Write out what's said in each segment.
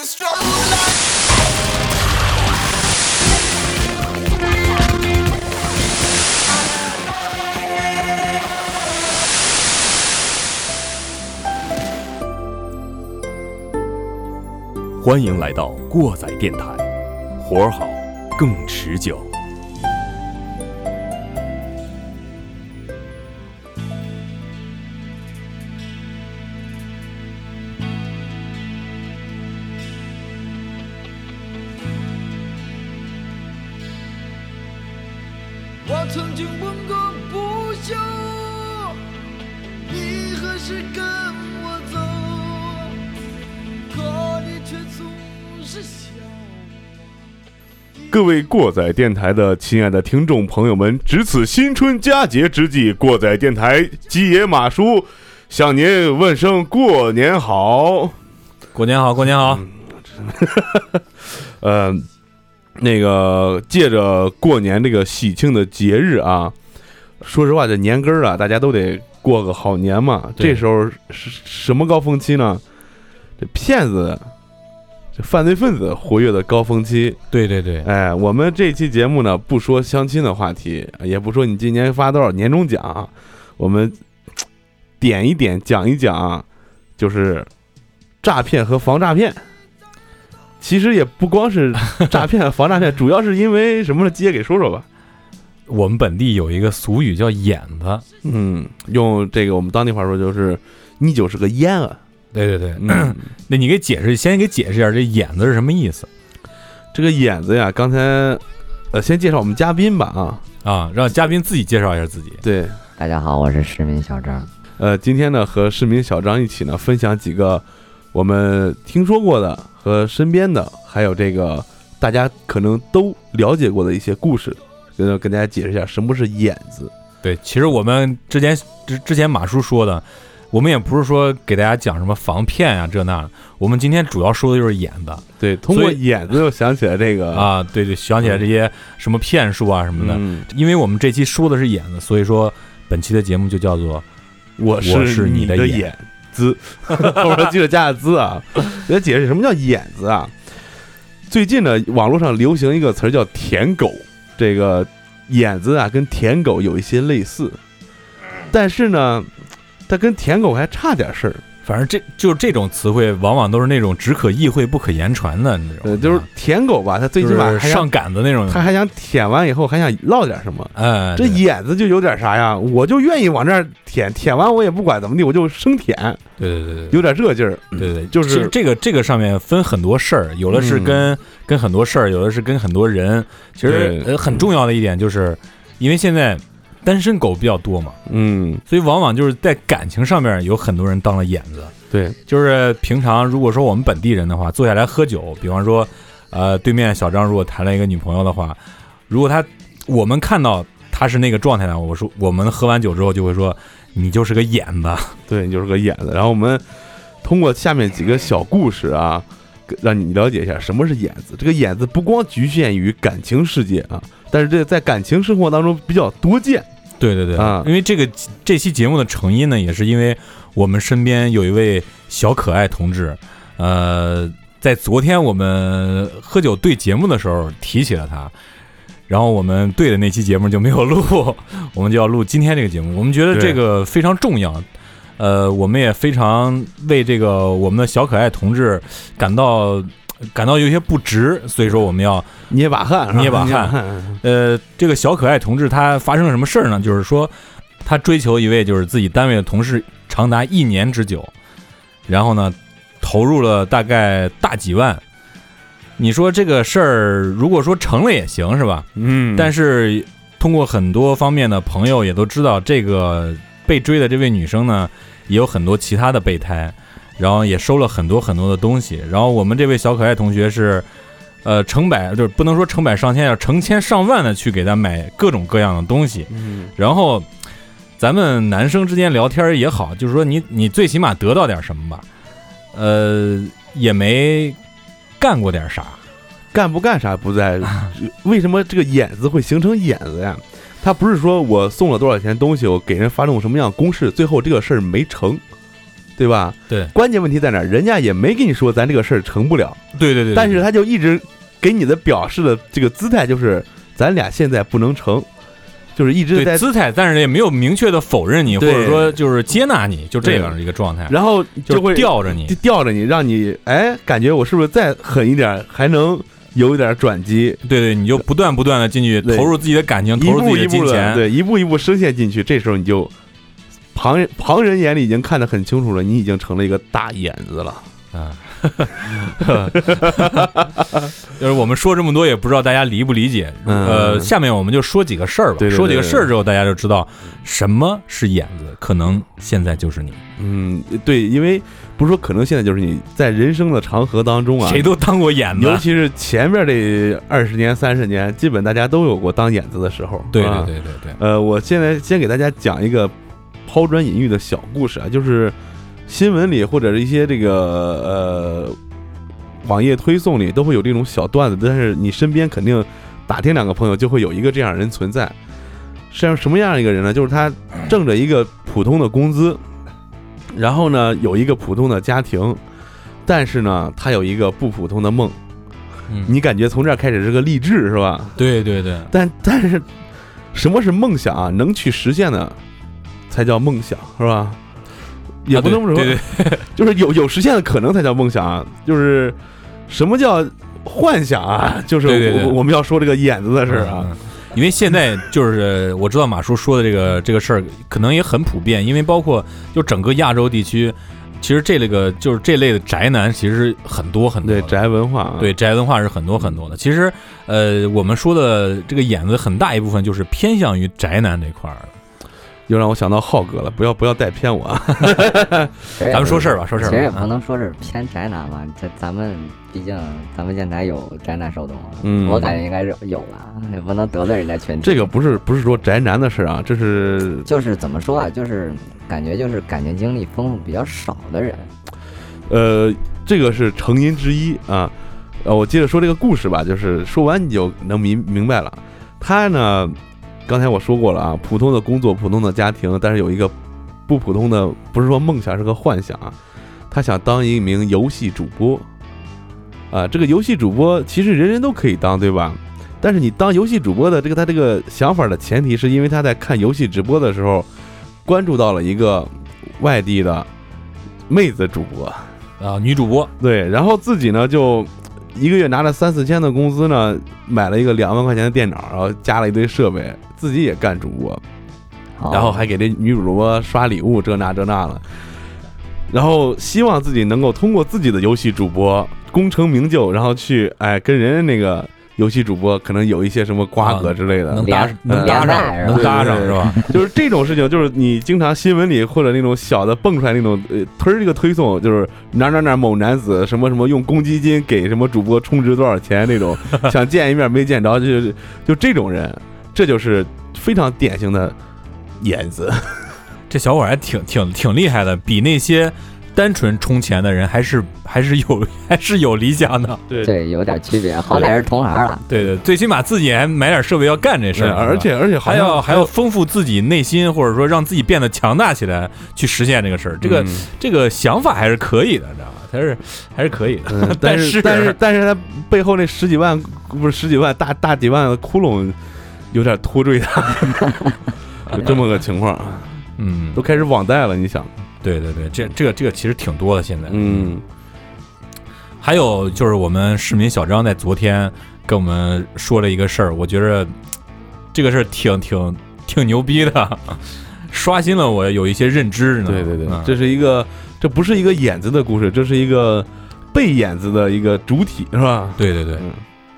欢迎来到过载电台，活儿好，更持久。位过载电台的亲爱的听众朋友们，值此新春佳节之际，过载电台鸡爷马叔向您问声过年好。过年好，过年好。呃，那个借着过年这个喜庆的节日啊，说实话，这年根儿啊，大家都得过个好年嘛。这时候是什么高峰期呢？这骗子、这犯罪分子活跃的高峰期。对对对，哎，我们这期节目呢，不说相亲的话题，也不说你今年发多少年终奖啊，我们点一点讲一讲啊，就是诈骗和防诈骗。其实也不光是 诈骗、防诈骗，主要是因为什么呢？姐给说说吧。我们本地有一个俗语叫“眼子嗯，用这个我们当地话说就是“你就是个烟啊”。”。对对对，嗯，那你给解释，先给解释一下这“眼子”是什么意思这个眼子呀，刚才呃，先介绍我们嘉宾吧啊。啊？让嘉宾自己介绍一下自己。对，大家好，我是市民小张。呃，今天呢和市民小张一起呢分享几个我们听说过的和身边的，还有这个大家可能都了解过的一些故事，跟跟大家解释一下什么是眼子。对，其实我们之前之之前马叔说的，我们也不是说给大家讲什么防骗啊这那的，我们今天主要说的就是眼子对，通过眼子又想起来这个，啊。对对，想起来这些什么骗术啊什么的，嗯，因为我们这期说的是眼子，所以说本期的节目就叫做我我是你你的眼眼子，我说记得加个字啊。给大家解释什么叫眼子啊？最近呢，网络上流行一个词儿叫“舔狗”，这个眼子啊跟舔狗有一些类似，但是呢，它跟舔狗还差点事儿。反正这就这种词汇，往往都是那种只可意会不可言传的那种，呃，就是舔狗吧，他最起码还上还想，赶的那种。他还想舔完以后还想唠点什么。哎，这眼子就有点啥呀？我就愿意往这儿舔，舔完我也不管怎么地，我就生舔，对对对对有点热劲儿。对对，就是这个这个上面分很多事儿，有的是嗯跟、跟很多事儿，有的是跟很多人。其实呃很重要的一点就是，因为现在单身狗比较多嘛，嗯，所以往往就是在感情上面有很多人当了眼子。对，就是平常如果说我们本地人的话，坐下来喝酒，比方说，呃，对面小张如果谈了一个女朋友的话，如果他我们看到他是那个状态呢，我说我们喝完酒之后就会说你就是个眼子，对，你就是个眼子。然后我们通过下面几个小故事啊，让你了解一下什么是眼子。这个眼子不光局限于感情世界啊，但是这在感情生活当中比较多见。对对对，啊因为这个这期节目的成因呢，也是因为我们身边有一位小可爱同志，呃，在昨天我们喝酒对节目的时候提起了他，然后我们对的那期节目就没有录，我们就要录今天这个节目，我们觉得这个非常重要。呃，我们也非常为这个我们的小可爱同志感到感到有些不值，所以说我们要捏把汗，捏把汗呃，这个小可爱同志他发生了什么事儿呢？就是说，他追求一位就是自己单位的同事长达一年之久，然后呢，投入了大概大几万。你说这个事儿，如果说成了也行是吧？嗯，但是通过很多方面的朋友也都知道，这个被追的这位女生呢，也有很多其他的备胎，然后也收了很多很多的东西。然后我们这位小可爱同学是，呃，成百就是不能说成百上千，要成千上万的去给他买各种各样的东西。嗯，然后咱们男生之间聊天也好，就是说你你最起码得到点什么吧，呃，也没干过点啥。干不干啥不在，为什么这个眼子会形成眼子呀？他不是说我送了多少钱东西，我给人发动什么样的公式，最后这个事儿没成，对吧？对。关键问题在哪儿？人家也没跟你说咱这个事儿成不了，对对对，但是他就一直给你的表示的这个姿态就是咱俩现在不能成，就是一直在，对姿态，但是也没有明确的否认你，或者说就是接纳你，就这样的一个状态，然后就就会吊着你。吊着你，让你哎感觉我是不是再狠一点还能有一点转机，对对，你就不断不断的进去投入自己的感情，投入自己的金钱，对，一步一步深陷进去，这时候你就旁人旁人眼里已经看得很清楚了，你已经成了一个大眼子了。啊，就是我们说这么多，也不知道大家理不理解。嗯呃，下面我们就说几个事儿吧。对对对说几个事儿之后，大家就知道什么是眼子，可能现在就是你。嗯，对，因为不是说可能现在就是你在人生的长河当中啊，谁都当过眼子尤。其是前面这二十年、三十年，基本大家都有过当眼子的时候。对啊对对对对，呃，我现在先给大家讲一个抛砖引玉的小故事啊，就是新闻里或者是一些这个呃网页推送里都会有这种小段子，但是你身边肯定打听两个朋友就会有一个这样人存在。是样什么样一个人呢？就是他挣着一个普通的工资，然后呢有一个普通的家庭，但是呢他有一个不普通的梦。嗯，你感觉从这儿开始是个励志是吧？对对对，但但是什么是梦想啊？能去实现的才叫梦想，是吧？也啊不能说，对对对 就是有有实现的可能才叫梦想啊。就是什么叫幻想啊？就是我我们要说这个眼子的事儿啊。嗯因为现在就是 我知道马叔说的这个这个事儿，可能也很普遍，因为包括就整个亚洲地区，其实这类个就是这类的宅男其实很多很多。对宅文化啊，对宅文化是很多很多的。其实，呃，我们说的这个眼子很大一部分就是偏向于宅男这块儿的。又让我想到浩哥了，不要不要带偏我啊。咱们说事儿吧，说事儿其实也。不能说是偏宅男吧，这咱们毕竟咱们电台有宅男受众啊，嗯我感觉应该是有吧，也不能得罪人家群体。这个不是不是说宅男的事啊，这是就是怎么说啊，就是感觉就是感情经历丰富比较少的人，呃，这个是成因之一啊。呃，我接着说这个故事吧，就是说完你就能明明白了。他呢，刚才我说过了啊，普通的工作，普通的家庭，但是有一个不普通的，不是说梦想，是个幻想啊。他想当一名游戏主播啊，这个游戏主播其实人人都可以当，对吧？但是你当游戏主播的这个他这个想法的前提，是因为他在看游戏直播的时候，关注到了一个外地的妹子主播，啊，女主播，对，然后自己呢就一个月拿着三四千的工资呢，买了一个两万块钱的电脑，然后加了一堆设备，自己也干主播，哦。然后还给这女主播刷礼物，这那这那了，然后希望自己能够通过自己的游戏主播功成名就，然后去哎跟人家那个游戏主播可能有一些什么瓜葛之类的，能搭连能搭上，能搭上是吧？就是这种事情，就是你经常新闻里或者那种小的蹦出来那种呃推这个推送，就是哪哪哪某男子什么什么用公积金给什么主播充值多少钱那种，想见一面没见着，就就这种人，这就是非常典型的眼子。这小伙还挺挺挺厉害的，比那些单纯充钱的人还是 还是有 还是有理想的。对对有点区别，好歹是同行了。对对，最起码自己还买点设备要干这事儿，而且而且还要还要丰富自己内心，或者说让自己变得强大起来，去实现这个事儿。这个、嗯这个想法还是可以的，你知道吧？还是还是可以的。嗯，但是 但是但是他背后那十几万不是十几万大大几万的窟窿，有点拖坠他，就这么个情况，嗯都，开始网贷了，你想，对对对，这这个这个其实挺多的。现在，嗯还有就是我们市民小张在昨天跟我们说了一个事儿，我觉着这个事儿挺挺挺牛逼的，刷新了我有一些认知。你知道吗对对对，嗯这是一个，这不是一个眼子的故事，这是一个被眼子的一个主体，是吧？对对对，嗯，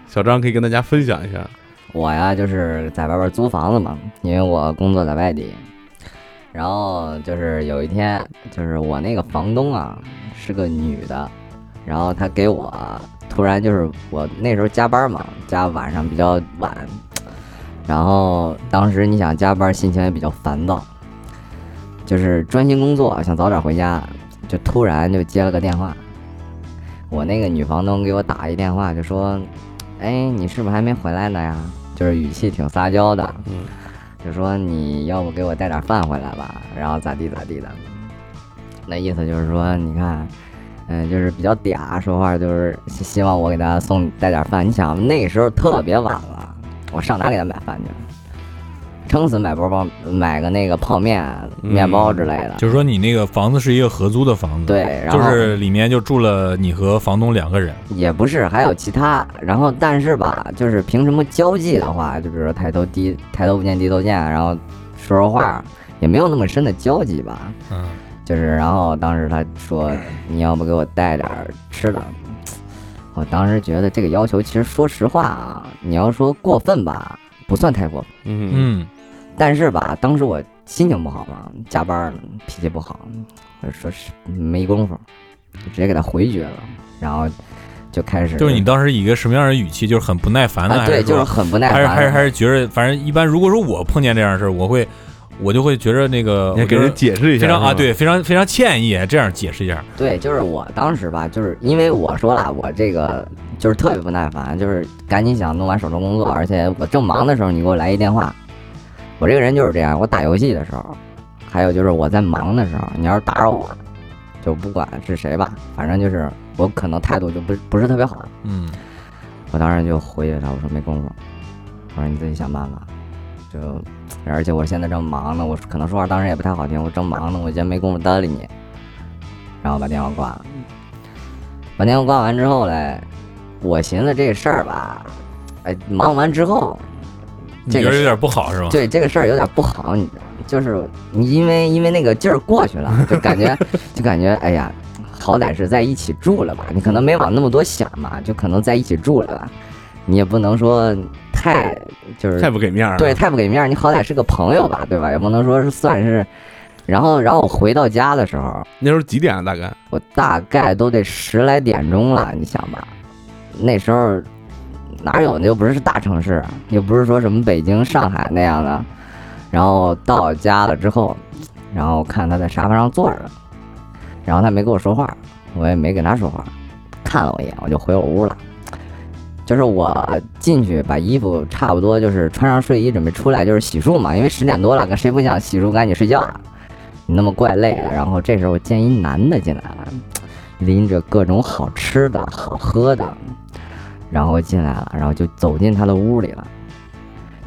小张可以跟大家分享一下。我呀，就是在外边租房子嘛，因为我工作在外地。然后就是有一天，就是我那个房东啊是个女的，然后她给我突然就是我那时候加班嘛，加晚上比较晚，然后当时你想加班，心情也比较烦躁，就是专心工作，想早点回家，就突然就接了个电话。我那个女房东给我打一电话，就说：“哎，你是不是还没回来呢呀？”就是语气挺撒娇的，就说你要不给我带点饭回来吧，然后咋地咋地的。那意思就是说，你看，嗯、就是比较嗲，说话就是希希望我给他送带点饭。你想那时候特别晚了，我上哪给他买饭去？撑死买包包，买个那个泡面、面包之类的。就是说你那个房子是一个合租的房子，对，然后就是里面就住了你和房东两个人。也不是，还有其他。然后但是吧，就是凭什么交际的话，就比如说抬头低抬头不见低头见，然后说说话也没有那么深的交集吧。嗯，就是，然后当时他说 你要不给我带点吃的，我当时觉得这个要求其实说实话啊，你要说过分吧，不算太过分，嗯嗯，但是吧，当时我心情不好嘛，加班，脾气不好，我就说是没工夫，就直接给他回绝了，然后就开始就是你当时以一个什么样的语气，就是很不耐烦的，啊，对，还是说就是很不耐烦，还是还是还是觉得，反正一般，如果说我碰见这样的事儿，我会我就会觉得那个你给人解释一下，非常啊，对，非常非常歉意，这样解释一下。对，就是我当时吧，就是因为我说了，我这个就是特别不耐烦，就是赶紧想弄完手头工作，而且我正忙的时候，你给我来一电话，我这个人就是这样，我打游戏的时候，还有就是我在忙的时候，你要是打扰我，就不管是谁吧，反正就是我可能态度就不不是特别好，嗯，我当时就回绝他，我说没工夫，我说你自己想办法，就而且我现在正忙呢，我可能说话当时也不太好听，我正忙呢，我今天没工夫搭理你，然后把电话挂了。把电话挂完之后嘞，我寻思这事儿吧，哎，忙完之后，你这个是觉得有点不好是吧？对这个事儿有点不好，你知道吗？就是你因为因为那个劲儿过去了，就感觉就感觉哎呀，好歹是在一起住了吧，你可能没往那么多想嘛，就可能在一起住了吧，你也不能说太就是太不给面对，太不给面儿，你好歹是个朋友吧，对吧？也不能说是算是。然后，然后我回到家的时候，那时候几点啊？大概我大概都得十来点钟了，你想吧，那时候哪有？又不是大城市，又不是说什么北京、上海那样的。然后到家了之后，然后看他在沙发上坐着，然后他没跟我说话，我也没跟他说话，看了我一眼，我就回我屋了。就是我进去把衣服差不多就是穿上睡衣准备出来，就是洗漱嘛，因为十点多了，跟谁不想洗漱赶紧睡觉啊？你那么怪累的。然后这时候我见一男的进来了，拎着各种好吃的好喝的，然后进来了，然后就走进他的屋里了，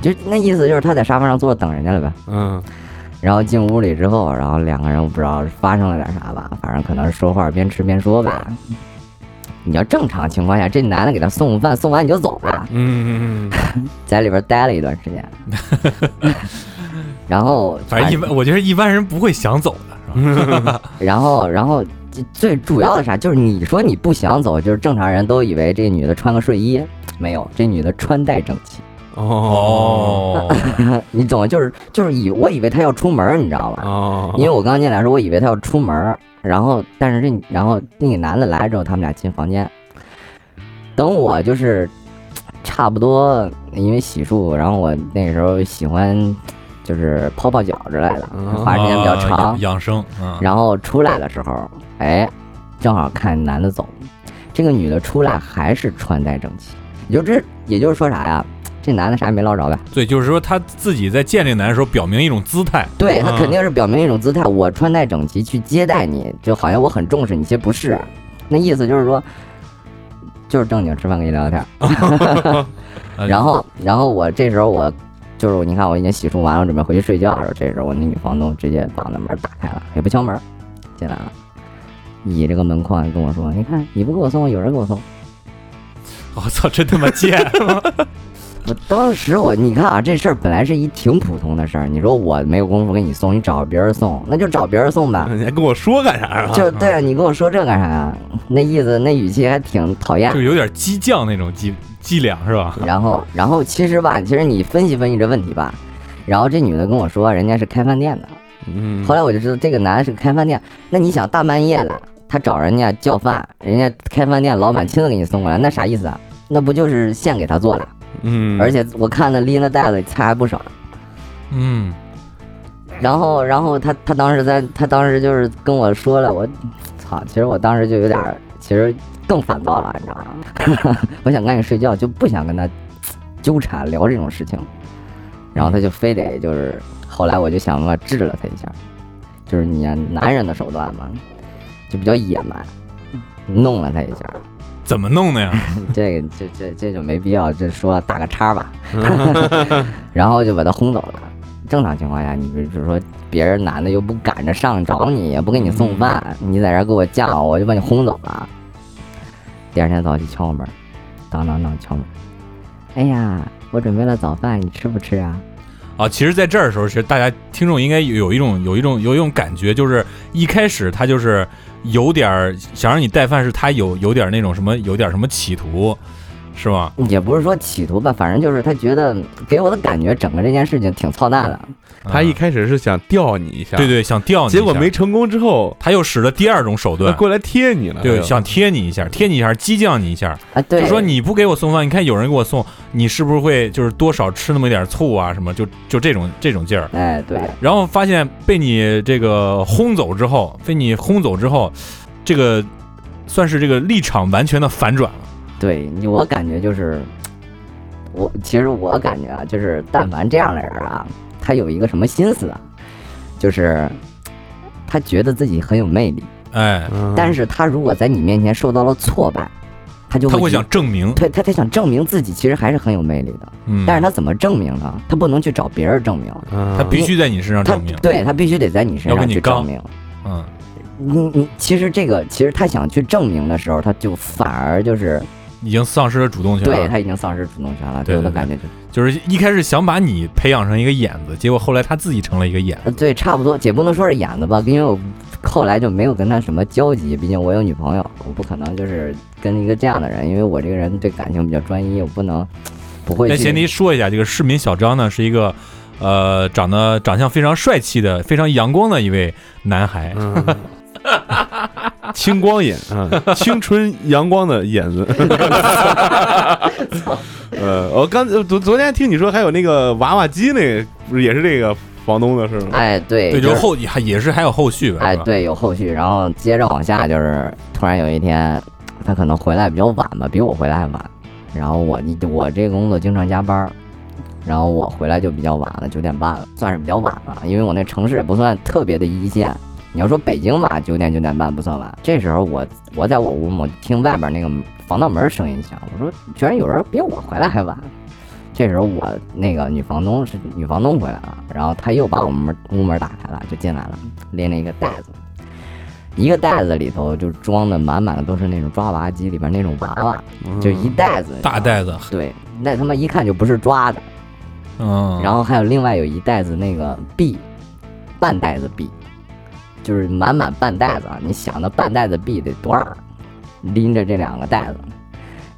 就那意思就是他在沙发上坐着等人家了呗。嗯，然后进屋里之后，然后两个人我不知道发生了点啥吧，反正可能是说话边吃边说吧。你要正常情况下，这男的给他送饭，送完你就走了，嗯嗯嗯 在里边待了一段时间。然后反正一般，我觉得一般人不会想走的，是吧？然后，然后最最主要的啥，就是你说你不想走，就是正常人都以为这女的穿个睡衣，没有，这女的穿戴整齐。哦哦，你懂？就是就是以我以为她要出门，你知道吧？哦，因为我刚进来的时候，我以为她要出门，然后但是这然后那个男的来了之后，他们俩进房间。等我就是差不多，因为洗漱，然后我那时候喜欢就是泡泡脚之类的，嗯花时间比较啊长养。生啊。然后出来的时候，哎，正好看男的走，这个女的出来还是穿戴整齐，也就这，也就是说啥呀？这男的啥也没捞着呗，对，就是说他自己在见这个男的时候，表明一种姿态。对他啊肯定是表明一种姿态，我穿戴整齐去接待你，就好像我很重视你，其实不是，那意思就是说，就是正经吃饭跟你聊聊天 然后，然后我这时候我就是你看我已经洗漱完了，准备回去睡觉的时候，这时候我那女房东直接把那门打开了，也不敲门，进来了，倚着个门框跟我说：“你看你不给我送，有人给我送。我操，真他妈贱！” 我当时我你看啊，这事儿本来是一挺普通的事儿，你说我没有功夫给你送，你找别人送，那就找别人送吧。你还跟我说干啥啊？就对啊，你跟我说这干啥呀？那意思那语气还挺讨厌就。有点激将那种激伎俩是吧？然后，然后其实吧，其实你分析分析这问题吧，然后这女的跟我说人家是开饭店的，嗯，后来我就知道这个男的是开饭店。那你想大半夜的，他找人家叫饭，人家开饭店老板亲自给你送过来，那啥意思啊？那不就是现给他做的？嗯，而且我看那拎的袋子菜还不少。嗯，然后，然后他他当时在，他当时就是跟我说了，我操，其实我当时就有点，其实更烦躁了，你知道吗？我想赶紧睡觉，就不想跟他纠缠聊这种事情。然后他就非得就是，后来我就想办法治了他一下，就是你男人的手段嘛，就比较野蛮，弄了他一下。怎么弄的呀？这个这这这就没必要，这说打个叉吧，然后就把他轰走了。正常情况下，你比如说别人男的又不赶着上找你，也不给你送饭，你在这儿给我犟，我就把你轰走了。第二天早起敲门，当当当敲门，哎呀，我准备了早饭，你吃不吃啊？啊，其实，在这儿的时候，其实大家听众应该有一种有一种有一种感觉，就是一开始他就是有点儿想让你带饭，是他有有点儿那种什么，有点儿什么企图，是吗？也不是说企图吧，反正就是他觉得给我的感觉，整个这件事情挺操蛋的。他一啊开始是想吊你一下，对，对想吊你，结果没成功之后，他又使了第二种手段，他过来贴你了，对，想贴你一下，贴你一下，激将你一下，啊，对，就说你不给我送饭，你看有人给我送，你是不是会就是多少吃那么一点醋啊什么，就就这种这种劲儿。哎，对，然后发现被你这个轰走之后，被你轰走之后，这个算是这个立场完全的反转了。对你，我感觉就是，我其实我感觉啊，就是但凡这样的人啊，他有一个什么心思啊，就是他觉得自己很有魅力，哎，嗯但是他如果在你面前受到了挫败，他就他会想证明，对他他想证明自己其实还是很有魅力的，嗯，但是他怎么证明呢？他不能去找别人证明，嗯。他必须在你身上证明。对他必须得在你身上要跟你刚去证明。嗯，你你其实这个其实他想去证明的时候，他就反而就是已经丧失了主动权了。对他已经丧失主动权了，给我的感觉就就是一开始想把你培养成一个眼子，结果后来他自己成了一个眼。子，对，差不多，也不能说是眼子吧，因为我后来就没有跟他什么交集，毕竟我有女朋友，我不可能就是跟一个这样的人，因为我这个人对感情比较专一，我不能不会去。在前提说一下，这个市民小张呢是一个，呃，长得长相非常帅气的、非常阳光的一位男孩。嗯，青光眼啊，青春阳光的眼子。呃，我刚昨昨天听你说还有那个娃娃机，那个不是也是这个房东的是吗？哎，对，对，就就是后还也是还有后续吧？哎，对，有后续，然后接着往下就是，突然有一天，他可能回来比较晚吧，比我回来还晚。然后我我这个工作经常加班，然后我回来就比较晚了，九点半了，算是比较晚了，因为我那城市也不算特别的一线。你要说北京吧，九点九点半不算晚。这时候我我在我屋，我听外边那个防盗门声音响，我说居然有人比我回来还晚。这时候我那个女房东是女房东回来了，然后她又把我们门屋门打开了，就进来了，拎了一个袋子，一个袋子里头就装的满满的都是那种抓娃娃机里边那种娃娃，就一袋子大袋子，对，那他妈一看就不是抓的。嗯，然后还有另外有一袋子那个币，半袋子币，就是满满半袋子啊！你想那半袋子币得多少？拎着这两个袋子，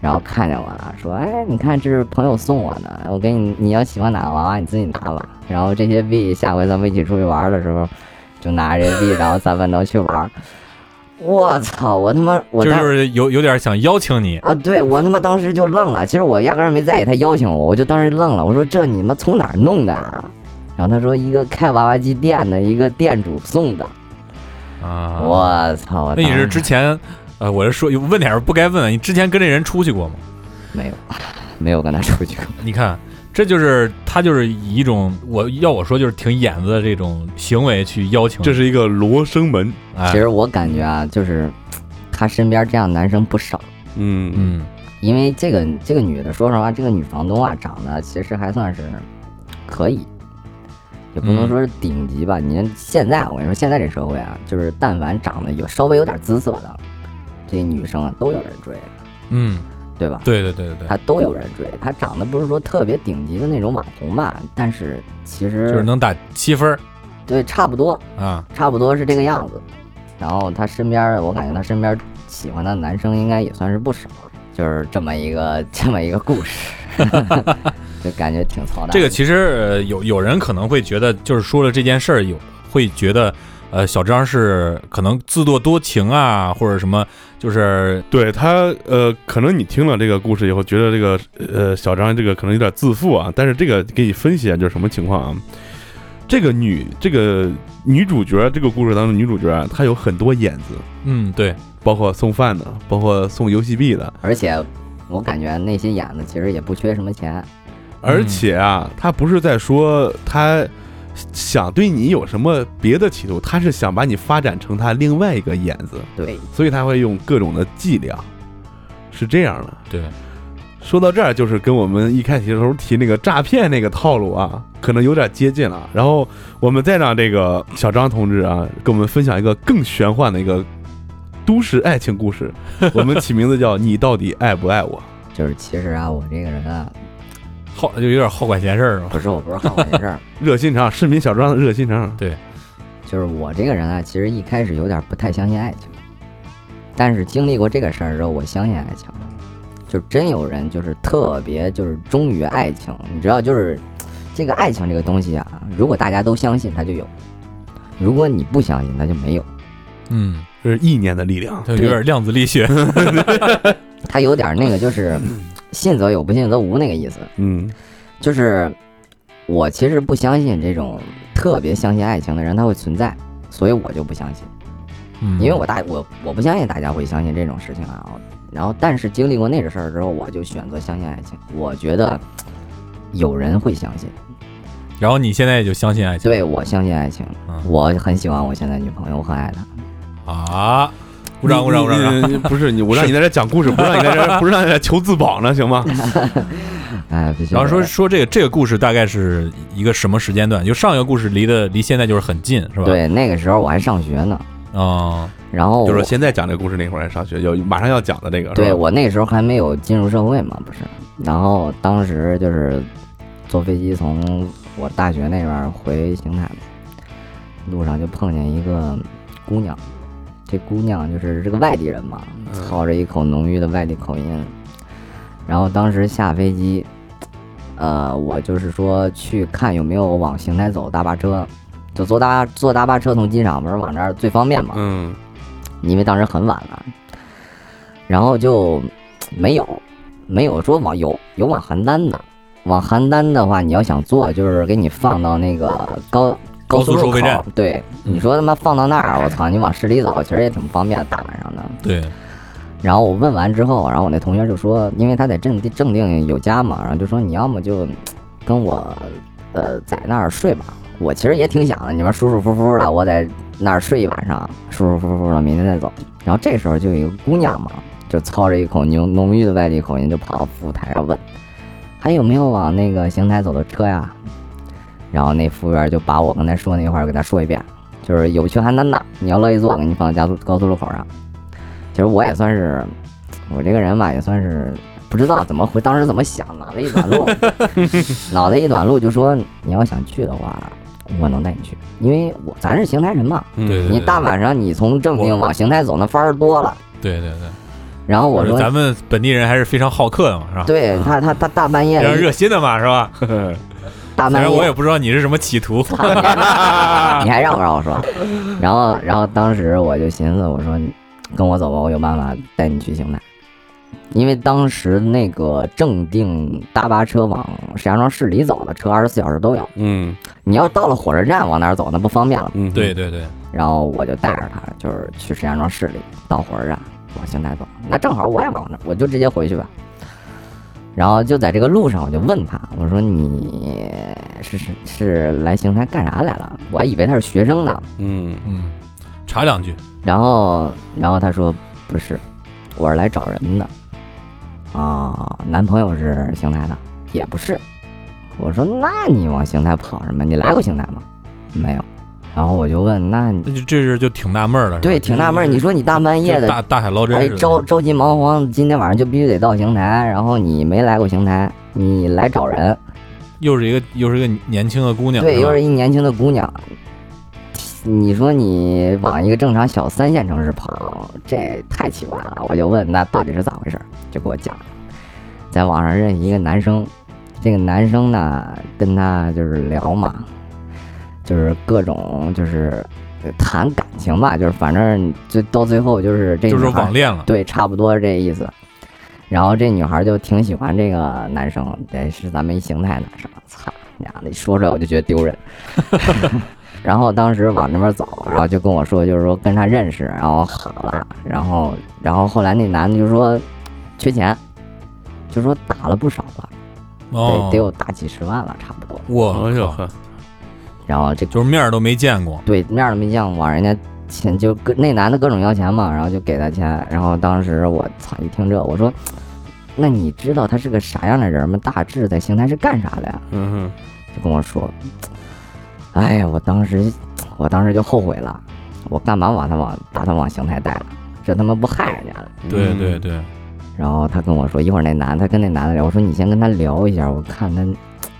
然后看见我了，说：“哎，你看这是朋友送我的，我给你，你要喜欢哪个娃娃你自己拿吧。然后这些币下回咱们一起出去玩的时候，就拿着这些币，然后咱们能去玩。”我操！我他妈我就是有有点想邀请你，啊，对我他妈当时就愣了。其实我压根儿没在意他邀请我，我就当时愣了。我说这你妈从哪儿弄的啊？然后他说一个开娃娃机店的一个店主送的。啊，我操！那你是之前，呃，我是说有问点儿不该问的，你之前跟这人出去过吗？没有 没有跟他出去过？你看，这就是他就是以一种我要我说就是挺眼子的这种行为去邀请，这是一个罗生门。哎其实我感觉啊，就是他身边这样男生不少。嗯嗯因为这个这个女的，说实话，这个女房东啊，长得其实还算是可以，也不能说是顶级吧。你看现在，我跟你说，现在这社会啊，就是但凡长得有稍微有点姿色的，这女生啊都有人追，嗯，对吧？对对对对对，她都有人追。她长得不是说特别顶级的那种网红吧，但是其实就是能打七分儿对差不多，啊，差不多是这个样子。然后她身边，我感觉她身边喜欢的男生应该也算是不少，就是这么一个 这么一个故事，就感觉挺操蛋。这个其实呃有有人可能会觉得，就是说了这件事儿，有会觉得，呃，小张是可能自作多情啊，或者什么，就是对他，呃，可能你听了这个故事以后，觉得这个呃小张这个可能有点自负啊，但是这个给你分析一下，就是什么情况啊？这个女这个女主角，这个故事当中女主角啊，她有很多眼子，嗯，对，包括送饭的，包括送游戏币的，而且我感觉那些眼子其实也不缺什么钱，而且啊，他不是在说他想对你有什么别的企图，他是想把你发展成他另外一个眼子，对，所以他会用各种的伎俩，是这样的。对，说到这儿，就是跟我们一开始的时候提那个诈骗那个套路啊，可能有点接近了。然后我们再让这个小张同志啊，跟我们分享一个更玄幻的一个都市爱情故事。我们起名字叫“你到底爱不爱我 就是其实啊，我这个人啊，好就有点好管闲事儿嘛。不是我不是好管闲事儿，”，热心肠，市民小张的热心肠。对就是我这个人啊，其实一开始有点不太相信爱情，但是经历过这个事儿之后，我相信爱情。就真有人就是特别就是忠于爱情，你知道，就是这个爱情这个东西啊，如果大家都相信，它就有；如果你不相信，它就没有。嗯，这是意念的力量。它有点量子力学。它有点那个就是 信则有，不信则无那个意思。嗯就是我其实不相信这种特别相信爱情的人他会存在，所以我就不相信。嗯，因为我大我我不相信大家会相信这种事情啊。然后，但是经历过那个事儿之后，我就选择相信爱情。我觉得有人会相信，然后你现在也就相信爱情对我相信爱情嗯，我很喜欢我现在女朋友，我很爱她。啊？鼓掌鼓掌鼓掌！不是你，我让你在这讲故事，不让你在这，不是让你在求自保呢，行吗？哎，然后说说这个这个故事大概是一个什么时间段？就上一个故事离的离现在就是很近，是吧？，对，那个时候我还上学呢，哦，然后就是现在讲这个故事那会儿还上学，有马上要讲的这个，对我那时候还没有进入社会嘛，不是。然后当时就是坐飞机从我大学那边回邢台，路上就碰见一个姑娘，这姑娘就是这个外地人嘛，操着一口浓郁的外地口音。然后当时下飞机，呃，我就是说去看有没有往邢台走大巴车，就坐大坐大巴车从机场不是往这儿最方便嘛。嗯因为当时很晚了，然后就没有没有说往有有往邯郸的，往邯郸的话，你要想坐，就是给你放到那个高高速收费站。对，你说他妈放到那儿，我操，你往市里走，其实也挺方便，大晚上的。对，然后我问完之后，然后我那同学就说，因为他在正定正定有家嘛，然后就说你要么就跟我呃在那儿睡吧。我其实也挺想的，你们舒舒服服的，我在那儿睡一晚上，舒舒服服的，明天再走。然后这时候就有一个姑娘嘛，就操着一口浓浓郁的外地口音，就跑到服务台上问，还有没有往那个邢台走的车呀？然后那服务员就把我刚才说那话儿给他说一遍，就是有去邯郸的，你要乐意坐，给你放到加速高速路口上。其实我也算是，我这个人吧，也算是不知道怎么回，当时怎么想，脑袋一短路，脑袋一短路就说你要想去的话，我能带你去，因为我咱是邢台人嘛，嗯对对你大晚上你从正定往邢台走，那法儿多了。对对对。然后我说，咱们本地人还是非常好客的嘛，是吧？对他他他大半夜非常热心的嘛，是吧？大半我也不知道你是什么企图，你还让不让我说？然后，然后当时我就寻思，我说跟我走吧，我有办法带你去邢台。因为当时那个正定大巴车往石家庄市里走的车，二十四小时都有。嗯你要到了火车站往哪儿走，那不方便了。嗯，对对对，然后我就带着他，就是去石家庄市里到火车站往邢台走。那正好我也往那儿，我就直接回去吧。然后就在这个路上，我就问他，我说你是是是来邢台干啥来了？我还以为他是学生呢。嗯嗯，查两句，然后，然后他说不是，我是来找人的。啊、男朋友是邢台的，也不是。我说那你往邢台跑什么？你来过邢台吗？没有。然后我就问，那你这是就挺纳闷儿的，是吧？对挺纳闷儿，你说你大半夜的就大大海捞针着着急忙慌，今天晚上就必须得到邢台，然后你没来过邢台，你来找人，又是一个又是一个年轻的姑娘，对，又是一年轻的姑娘。你说你往一个正常小三线城市跑，这太奇怪了。我就问那到底是咋回事儿，就给我讲，在网上认识一个男生，这个男生呢跟他就是聊嘛，就是各种就是谈感情吧，就是反正就到最后就是这就是网恋了，对，差不多是这意思。然后这女孩就挺喜欢这个男生，这是咱们一邢台男生。操娘的，一说出来我就觉得丢人。然后当时往那边走，然后就跟我说，就是说跟他认识，然后好了，然后然后后来那男的就说缺钱，就说打了不少了，哦得得有大几十万了，差不多。我呦呵，然后这就是面儿都没见过。对面儿都没见过，往人家钱就跟那男的各种要钱嘛，然后就给他钱，然后当时我操一听这，我说，那你知道他是个啥样的人吗？大致在邢台是干啥的呀？嗯哼就跟我说，哎呀，我当时我当时就后悔了，我干嘛把他往把他往邢台带了？这他妈不害人家了。对对对，然后他跟我说，一会儿那男的他跟那男的聊，我说你先跟他聊一下，我看他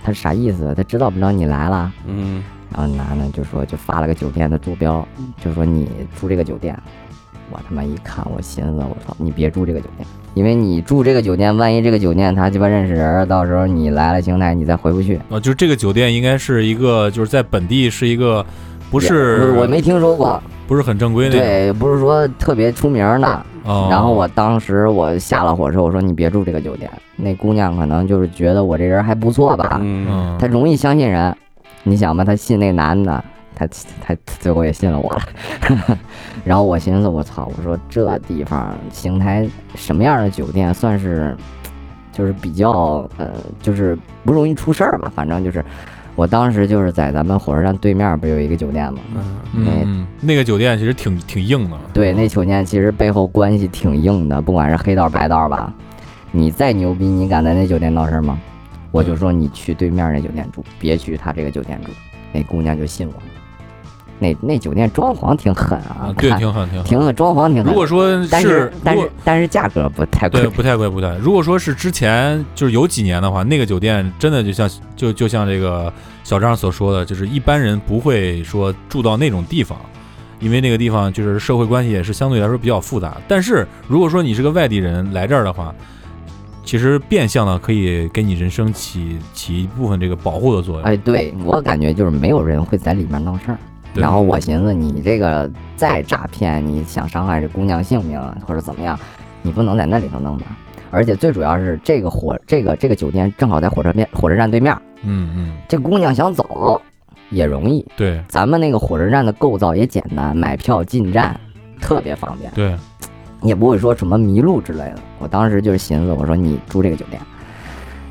他啥意思，他知道不知道你来了？嗯然后男的就说就发了个酒店的坐标，就说你住这个酒店。我他妈一看，我寻思我操，你别住这个酒店，因为你住这个酒店，万一这个酒店他鸡巴认识人，到时候你来了邢台你再回不去。啊，就是这个酒店应该是一个，就是在本地是一个，不不是我没听说过，不是很正规那种。对，不是说特别出名的。哦，然后我当时我下了火车，我说你别住这个酒店。那姑娘可能就是觉得我这人还不错吧，她容易相信人。你想吧，他信那男的，他他最后也信了我了。然后我寻思，我操，我说这地方邢台什么样的酒店算是，就是比较呃，就是不容易出事儿吧？反正就是，我当时就是在咱们火车站对面不有一个酒店吗？嗯嗯，那个酒店其实挺挺硬的。对，那酒店其实背后关系挺硬的，不管是黑道白道吧，你再牛逼，你敢在那酒店闹事儿吗？我就说你去对面那酒店住，别去他这个酒店住。那姑娘就信我了。那那酒店装潢挺狠啊啊，，对，挺狠挺狠。挺狠，装潢挺狠。如果说但是但是但是价格不太贵对，不太贵，不太贵。如果说是之前就是有几年的话，那个酒店真的就像就就像这个小张所说的，就是一般人不会说住到那种地方，因为那个地方就是社会关系也是相对来说比较复杂。但是如果说你是个外地人来这儿的话，其实变相的可以给你人生起起一部分这个保护的作用。哎，对我感觉就是没有人会在里面闹事儿。然后我寻思，你这个再诈骗，你想伤害这姑娘性命或者怎么样，你不能在那里头弄吧？而且最主要是这个火，这个这个酒店正好在火车面火车站对面，嗯嗯，这姑娘想走也容易。对咱们那个火车站的构造也简单，买票进站特别方便，对，也不会说什么迷路之类的。我当时就是寻思，我说你住这个酒店，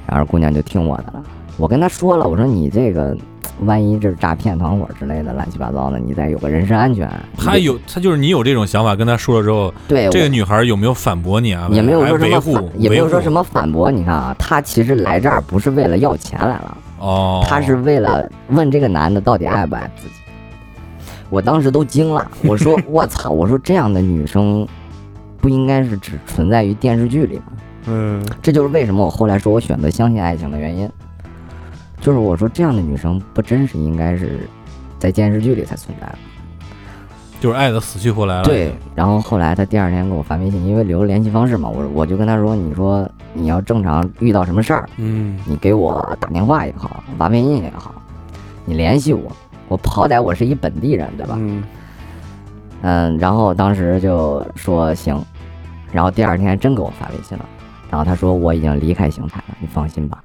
然后姑娘就听我的了。我跟她说了，我说你这个万一这是诈骗团伙之类的乱七八糟的，你再有个人身安全。她有她就是你有这种想法跟她说了之后，对这个女孩有没有反驳你啊？也没有说什么反，也没有说什么么反驳。你看啊，她其实来这儿不是为了要钱来了，哦，她是为了问这个男的到底爱不爱自己。我当时都惊了，我说 我操，我说这样的女生不应该是只存在于电视剧里吗？嗯这就是为什么我后来说我选择相信爱情的原因，就是我说这样的女生不真实应该是在电视剧里才存在的。就是爱的死去活来了。对，然后后来他第二天给我发微信，因为留了联系方式嘛，我我就跟他说，你说你要正常遇到什么事儿，嗯你给我打电话也好，发微信也好，你联系我，我好歹我是一本地人，对吧？嗯嗯，然后当时就说行，然后第二天真给我发微信了，然后他说我已经离开邢台了，你放心吧，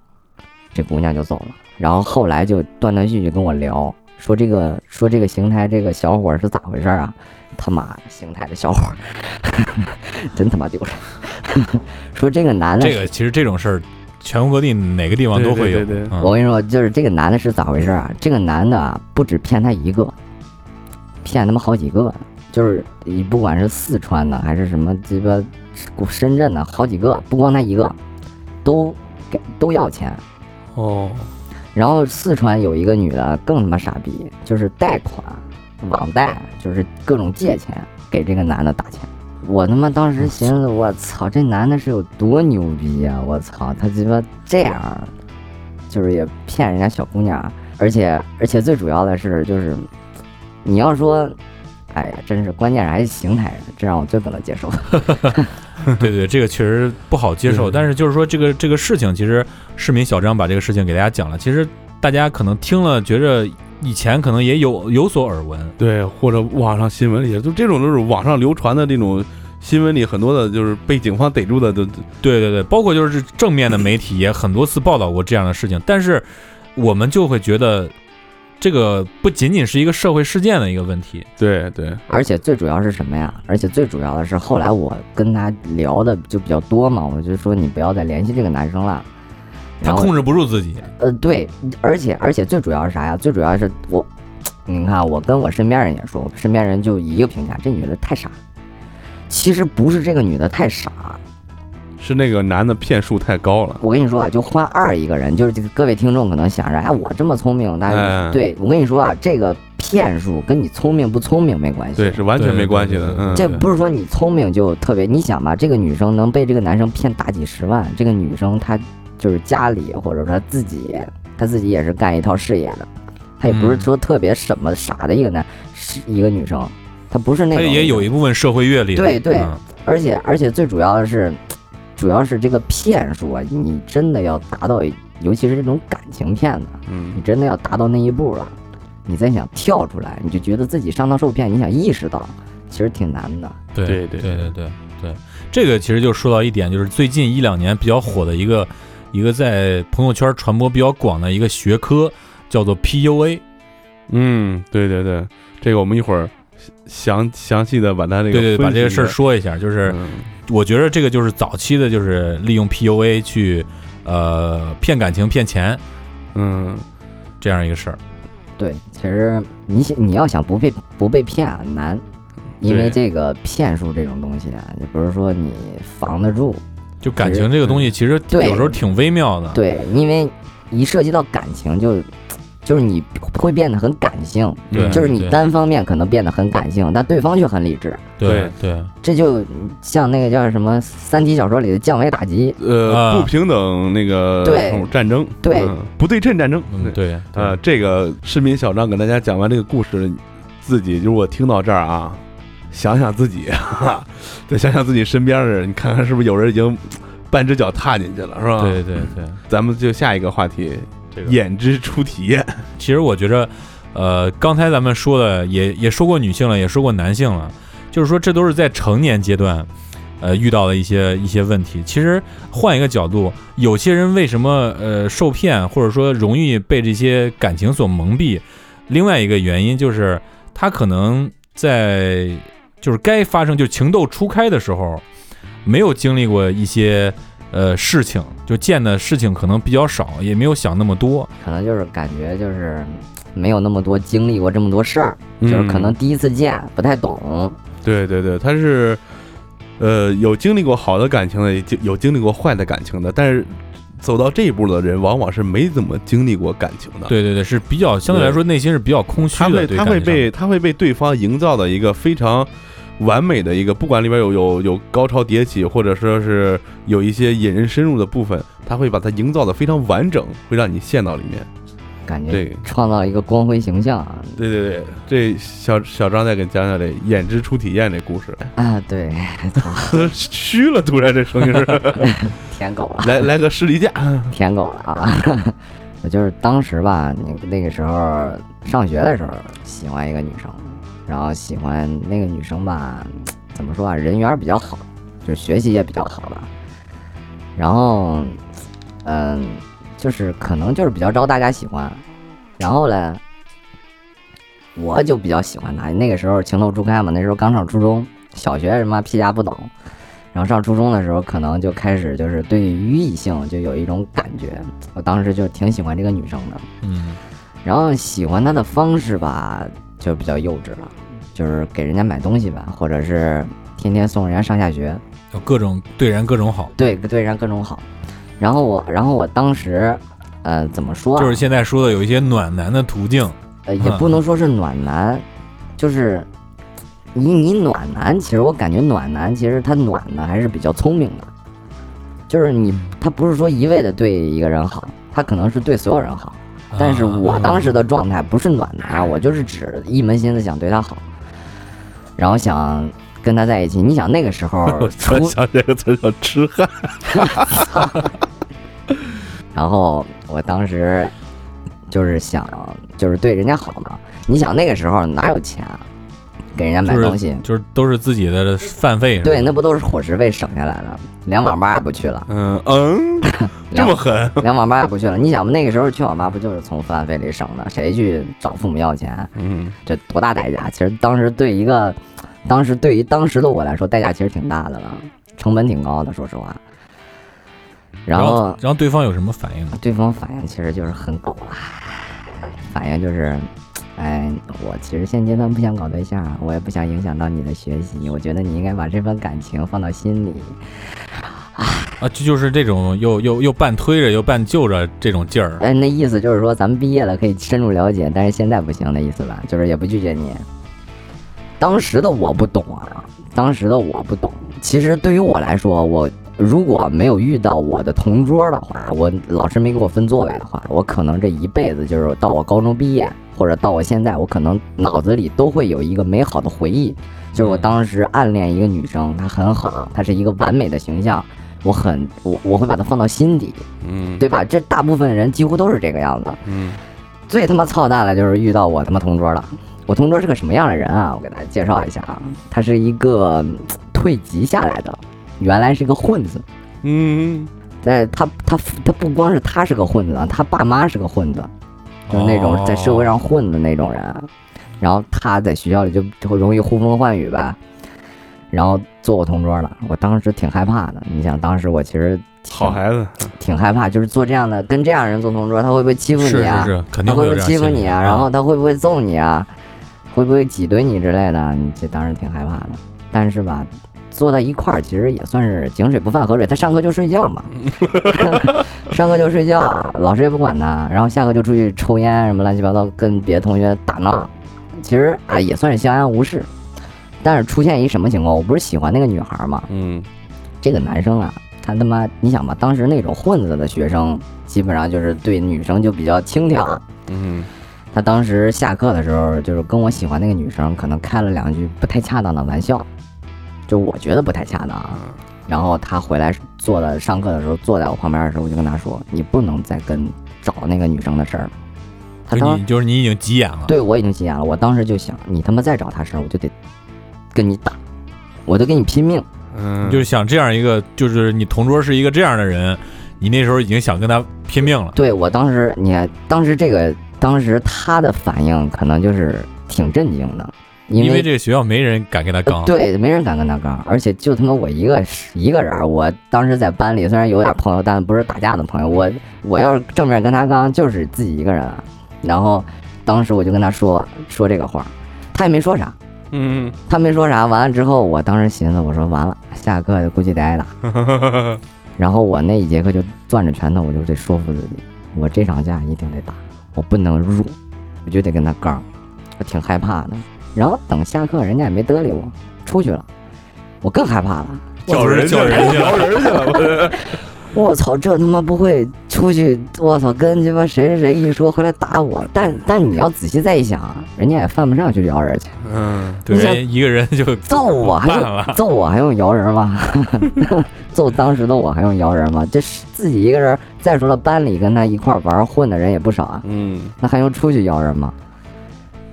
这姑娘就走了。然后后来就断断续续跟我聊，说这个说这个邢台这个小伙是咋回事啊？他妈，邢台的小伙儿，真他妈丢人。说这个男的这个其实这种事儿，全国各地哪个地方都会有。对对对对嗯我跟你说，就是这个男的是咋回事啊？这个男的啊，不止骗他一个，骗他妈好几个，就是你不管是四川的还是什么鸡巴深圳的，好几个，不光他一个，都给都要钱。哦然后四川有一个女的更他妈傻逼，就是贷款、网贷，就是各种借钱给这个男的打钱。我他妈当时寻思，我操，这男的是有多牛逼呀、我操，他鸡巴这样，就是也骗人家小姑娘，而且而且最主要的是，就是你要说，哎呀，真是关键是还是邢台人，这让我最不能接受。对对，这个确实不好接受。但是就是说，这个这个事情，其实市民小张把这个事情给大家讲了。其实大家可能听了，觉着以前可能也有有所耳闻。对，或者网上新闻里，就这种就是网上流传的这种新闻里很多的，就是被警方逮住的都对对对，包括就是正面的媒体也很多次报道过这样的事情，但是我们就会觉得这个不仅仅是一个社会事件的一个问题。对对，而且最主要是什么呀？而且最主要的是，后来我跟他聊的就比较多嘛，我就说你不要再联系这个男生了。他控制不住自己，呃，对，而且而且最主要是啥呀？最主要是我你看我跟我身边人也说，我身边人就一个评价，这女的太傻。其实不是这个女的太傻，是那个男的骗术太高了。我跟你说啊，就换二一个人，就是这个各位听众可能想着，哎，我这么聪明，那哎是对我跟你说啊，这个骗术跟你聪明不聪明没关系。对，是完全没关系的。嗯，这不是说你聪明就特别，你想吧，这个女生能被这个男生骗大几十万，这个女生她就是家里或者说她自己，她自己也是干一套事业的，她也不是嗯说特别什么傻的一个男，是一个女生，她不是那他种也有一部分社会阅历的。对对嗯而且而且最主要的是，主要是这个骗术啊，你真的要达到，尤其是这种感情骗子，嗯你真的要达到那一步了，你再想跳出来，你就觉得自己上当受骗，你想意识到，其实挺难的。对对对对对对对，这个其实就说到一点，就是最近一两年比较火的一个一个在朋友圈传播比较广的一个学科，叫做 PUA。嗯，对对对，这个我们一会儿详详细的把他这个对对，把这个事儿说一下，就是嗯我觉得这个就是早期的，就是利用 PUA 去呃骗感情、骗钱嗯这样一个事儿。对，其实你想你要想不被不被骗啊难，因为这个骗术这种东西啊，你不是说你防得住。就感情这个东西，其实有时候挺微妙的。对，因为一涉及到感情就，就是你会变得很感性，对就是你单方面可能变得很感性，但对方却很理智。对对这就像那个叫什么《三体》小说里的降维打击，呃啊不平等那个对战争，对嗯不对称战争，嗯对，呃，这个市民小张给大家讲完这个故事，自己如果听到这儿啊，想想自己，哈哈，再想想自己身边的人，你看看是不是有人已经半只脚踏进去了，是吧？对对对。咱们就下一个话题，这个眼之初体验。其实我觉着，呃，刚才咱们说的也也说过女性了，也说过男性了，就是说这都是在成年阶段，呃，遇到的一些一些问题。其实换一个角度，有些人为什么呃受骗，或者说容易被这些感情所蒙蔽，另外一个原因就是他可能在就是该发生就情窦初开的时候，没有经历过一些。呃，事情就见的事情可能比较少，也没有想那么多，可能就是感觉就是没有那么多经历过这么多事儿，就是可能第一次见不太懂。对对对，他是呃有经历过好的感情的，也经有经历过坏的感情的，但是走到这一步的人，往往是没怎么经历过感情的。对对对，是比较相对来说内心是比较空虚的。他会他会被他会被对方营造的一个非常完美的一个，不管里边有有有高潮迭起，或者说是有一些引人深入的部分，他会把它营造的非常完整，会让你陷到里面。感觉对。创造一个光辉形象啊！对对对，这小小张再给讲讲这演之初体验这故事，啊，对，虚了，突然这声音是，舔狗了，来来个士力架，舔狗了啊！我 就是当时吧，那那个时候上学的时候喜欢一个女生，然后喜欢那个女生吧，怎么说啊，人缘比较好，就是学习也比较好吧。然后，嗯，就是可能就是比较招大家喜欢。然后嘞，我就比较喜欢她。那个时候情窦初开嘛，那时候刚上初中，小学什么屁丫不懂。然后上初中的时候，可能就开始就是对于异性就有一种感觉。我当时就挺喜欢这个女生的，嗯，然后喜欢他的方式吧，就比较幼稚了，就是给人家买东西吧，或者是天天送人家上下学，有各种对人各种好，对对人各种好。然后我，然后我当时，呃，怎么说、啊？就是现在说的有一些暖男的途径。呃，也不能说是暖男，就是你你暖男，其实我感觉暖男其实他暖的还是比较聪明的，就是你他不是说一味的对一个人好，他可能是对所有人好，但是我当时的状态不是暖男，我就是只一门心思想对他好，然后想跟他在一起。你想那个时候 我突然初，想这个词儿叫痴汉，然后我当时就是想就是对人家好嘛。你想那个时候哪有钱啊，给人家买东西？就是都是自己的饭费。对，那不都是伙食费省下来的，连网吧也不去了，嗯嗯，这么狠，连网吧也不去了。你想吧，那个时候去网吧不就是从饭费里省的？谁去找父母要钱？嗯，这多大代价？其实当时对一个，当时对于当时的我来说，代价其实挺大的了，成本挺高的，说实话。然然后然后对方有什么反应呢？对方反应其实就是很狗啊，反应就是，哎，我其实现阶段不想搞对象，我也不想影响到你的学习，我觉得你应该把这份感情放到心里。啊，就就是这种又又又半推着又半就着这种劲儿。哎，那意思就是说咱们毕业了可以深入了解，但是现在不行的意思吧？就是也不拒绝你。当时的我不懂啊，当时的我不懂。其实对于我来说，我如果没有遇到我的同桌的话，我老师没给我分座位的话，我可能这一辈子就是到我高中毕业，或者到我现在，我可能脑子里都会有一个美好的回忆，就是我当时暗恋一个女生，她很好，她是一个完美的形象，我很我我会把她放到心底，嗯对吧？这大部分人几乎都是这个样子。嗯最他妈操蛋的就是遇到我他妈同桌了。我同桌是个什么样的人啊？我给大家介绍一下啊，他是一个嗯退级下来的，原来是个混子。嗯但他他他不光是他是个混子啊，他爸妈是个混子，就是那种在社会上混的那种人。然后他在学校里就就会容易呼风唤雨吧，然后坐我同桌了。我当时挺害怕的，你想当时我其实挺好孩子，挺害怕，就是做这样的跟这样人做同桌，他会不会欺负你啊？是是，肯他会不会定有这样欺负你啊。然后他会不会揍你啊？会不会挤兑你之类的？你这当时挺害怕的。但是吧，坐在一块儿其实也算是井水不犯河水。他上课就睡觉嘛，上课就睡觉，老师也不管他，然后下课就出去抽烟什么乱七八糟，跟别的同学打闹。其实啊，也算是相安无事。但是出现一什么情况？我不是喜欢那个女孩嘛，嗯这个男生啊，他他妈，你想吧，当时那种混子的学生，基本上就是对女生就比较轻佻。嗯他当时下课的时候，就是跟我喜欢那个女生，可能开了两句不太恰当的玩笑，就我觉得不太恰当啊。然后他回来坐在上课的时候，坐在我旁边的时候，我就跟他说：“你不能再跟找那个女生的事儿了。”他就当你就是你已经急眼了，对我已经急眼了，我当时就想，你他妈再找他事儿，我就得跟你打，我就跟你拼命。嗯，就是想这样一个，就是你同桌是一个这样的人，你那时候已经想跟他拼命了。对我当时，你看当时这个，当时他的反应可能就是挺震惊的，因因为这个学校没人敢跟他刚。对，没人敢跟他刚，而且就他妈我一个一个人。我当时在班里虽然有点朋友，但不是打架的朋友。我我要是正面跟他刚，就是自己一个人啊。然后当时我就跟他说说这个话，他也没说啥，嗯他没说啥。完了之后，我当时寻思，我说完了，下课估计得挨打。然后我那一节课就攥着拳头，我就得说服自己，我这场架一定得打，我不能弱，我就得跟他刚。我挺害怕的。然后等下课，人家也没搭理我，出去了，我更害怕了。叫人叫人去了摇人去了，我操，这他妈不会出去？我操，跟鸡巴谁谁谁一说回来打我？但但你要仔细再一想啊，人家也犯不上去摇人去，嗯对，你一个人就揍我还用揍我还用摇人吗？揍当时的我还用摇人吗？这是自己一个人。再说了，班里跟他一块玩混的人也不少啊，嗯那还用出去摇人吗？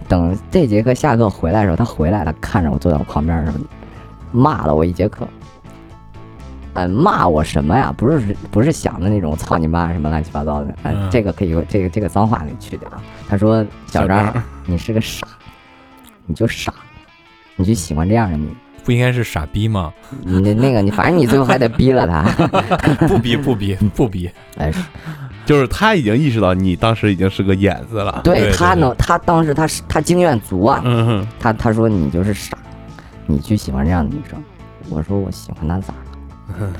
等这节课下课回来的时候，他回来了，看着我坐在我旁边的时候，骂了我一节课。哎，骂我什么呀？不是不是想的那种操你妈什么乱七八糟的。哎，嗯这个可以这个这个脏话给去掉。他说：“小张，你是个傻，你就傻，你就喜欢这样的你。不应该是傻逼吗？你那那个你，反正你最后还得逼了他。不逼不逼不逼，哎，就是他已经意识到你当时已经是个眼子了，对他能，他当时他是他经验足啊。嗯哼，他他说你就是傻，你去喜欢这样的女生。我说我喜欢她咋了？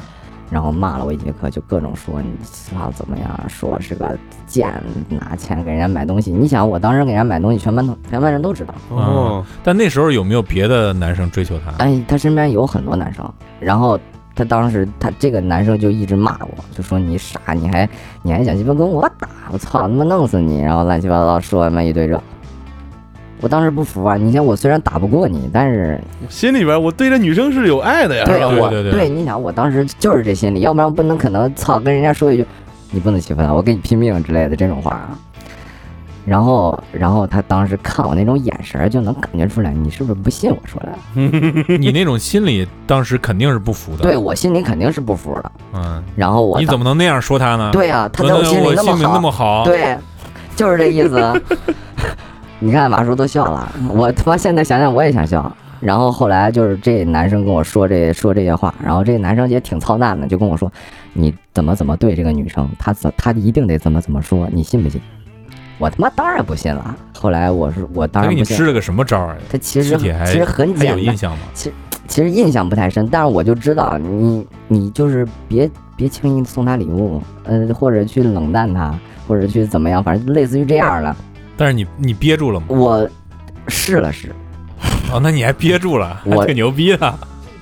然后骂了我一节课，就各种说你操怎么样，说我是个贱，拿钱给人家买东西。你想我当时给人家买东西，全班同全班人都知道。哦，但那时候有没有别的男生追求她？哎，她身边有很多男生，然后他当时他这个男生就一直骂我，就说你傻，你还你还想鸡巴跟我打，我操他妈弄死你，然后乱七八糟说他妈一堆这。我当时不服啊！你想我虽然打不过你，但是心里边我对这女生是有爱的呀，对我对对你想我当时就是这心理，要不然我不能可能操跟人家说一句你不能欺负她，我跟你拼命之类的这种话啊。然后，然后他当时看我那种眼神儿，就能感觉出来你是不是不信我说的？你那种心里当时肯定是不服的。对，我心里肯定是不服的。嗯，然后我你怎么能那样说他呢？对呀、他在我心里那么好，我心里那么好，对，就是这意思。你看马叔都笑了，我他妈现在想想我也想笑。然后后来就是这男生跟我说这说这些话，然后这男生也挺操蛋的，就跟我说你怎么怎么对这个女生，他怎他一定得怎么怎么说，你信不信？我他妈当然不信了。后来我是我当他然不信。给你支了个什么招儿啊？他其实其实很简单，印象吗？其实印象不太深，但是我就知道你你就是别别轻易送他礼物，呃，或者去冷淡他，或者去怎么样，反正类似于这样的。但是你你憋住了吗？我试了试，哦，那你还憋住了，还我挺牛逼的。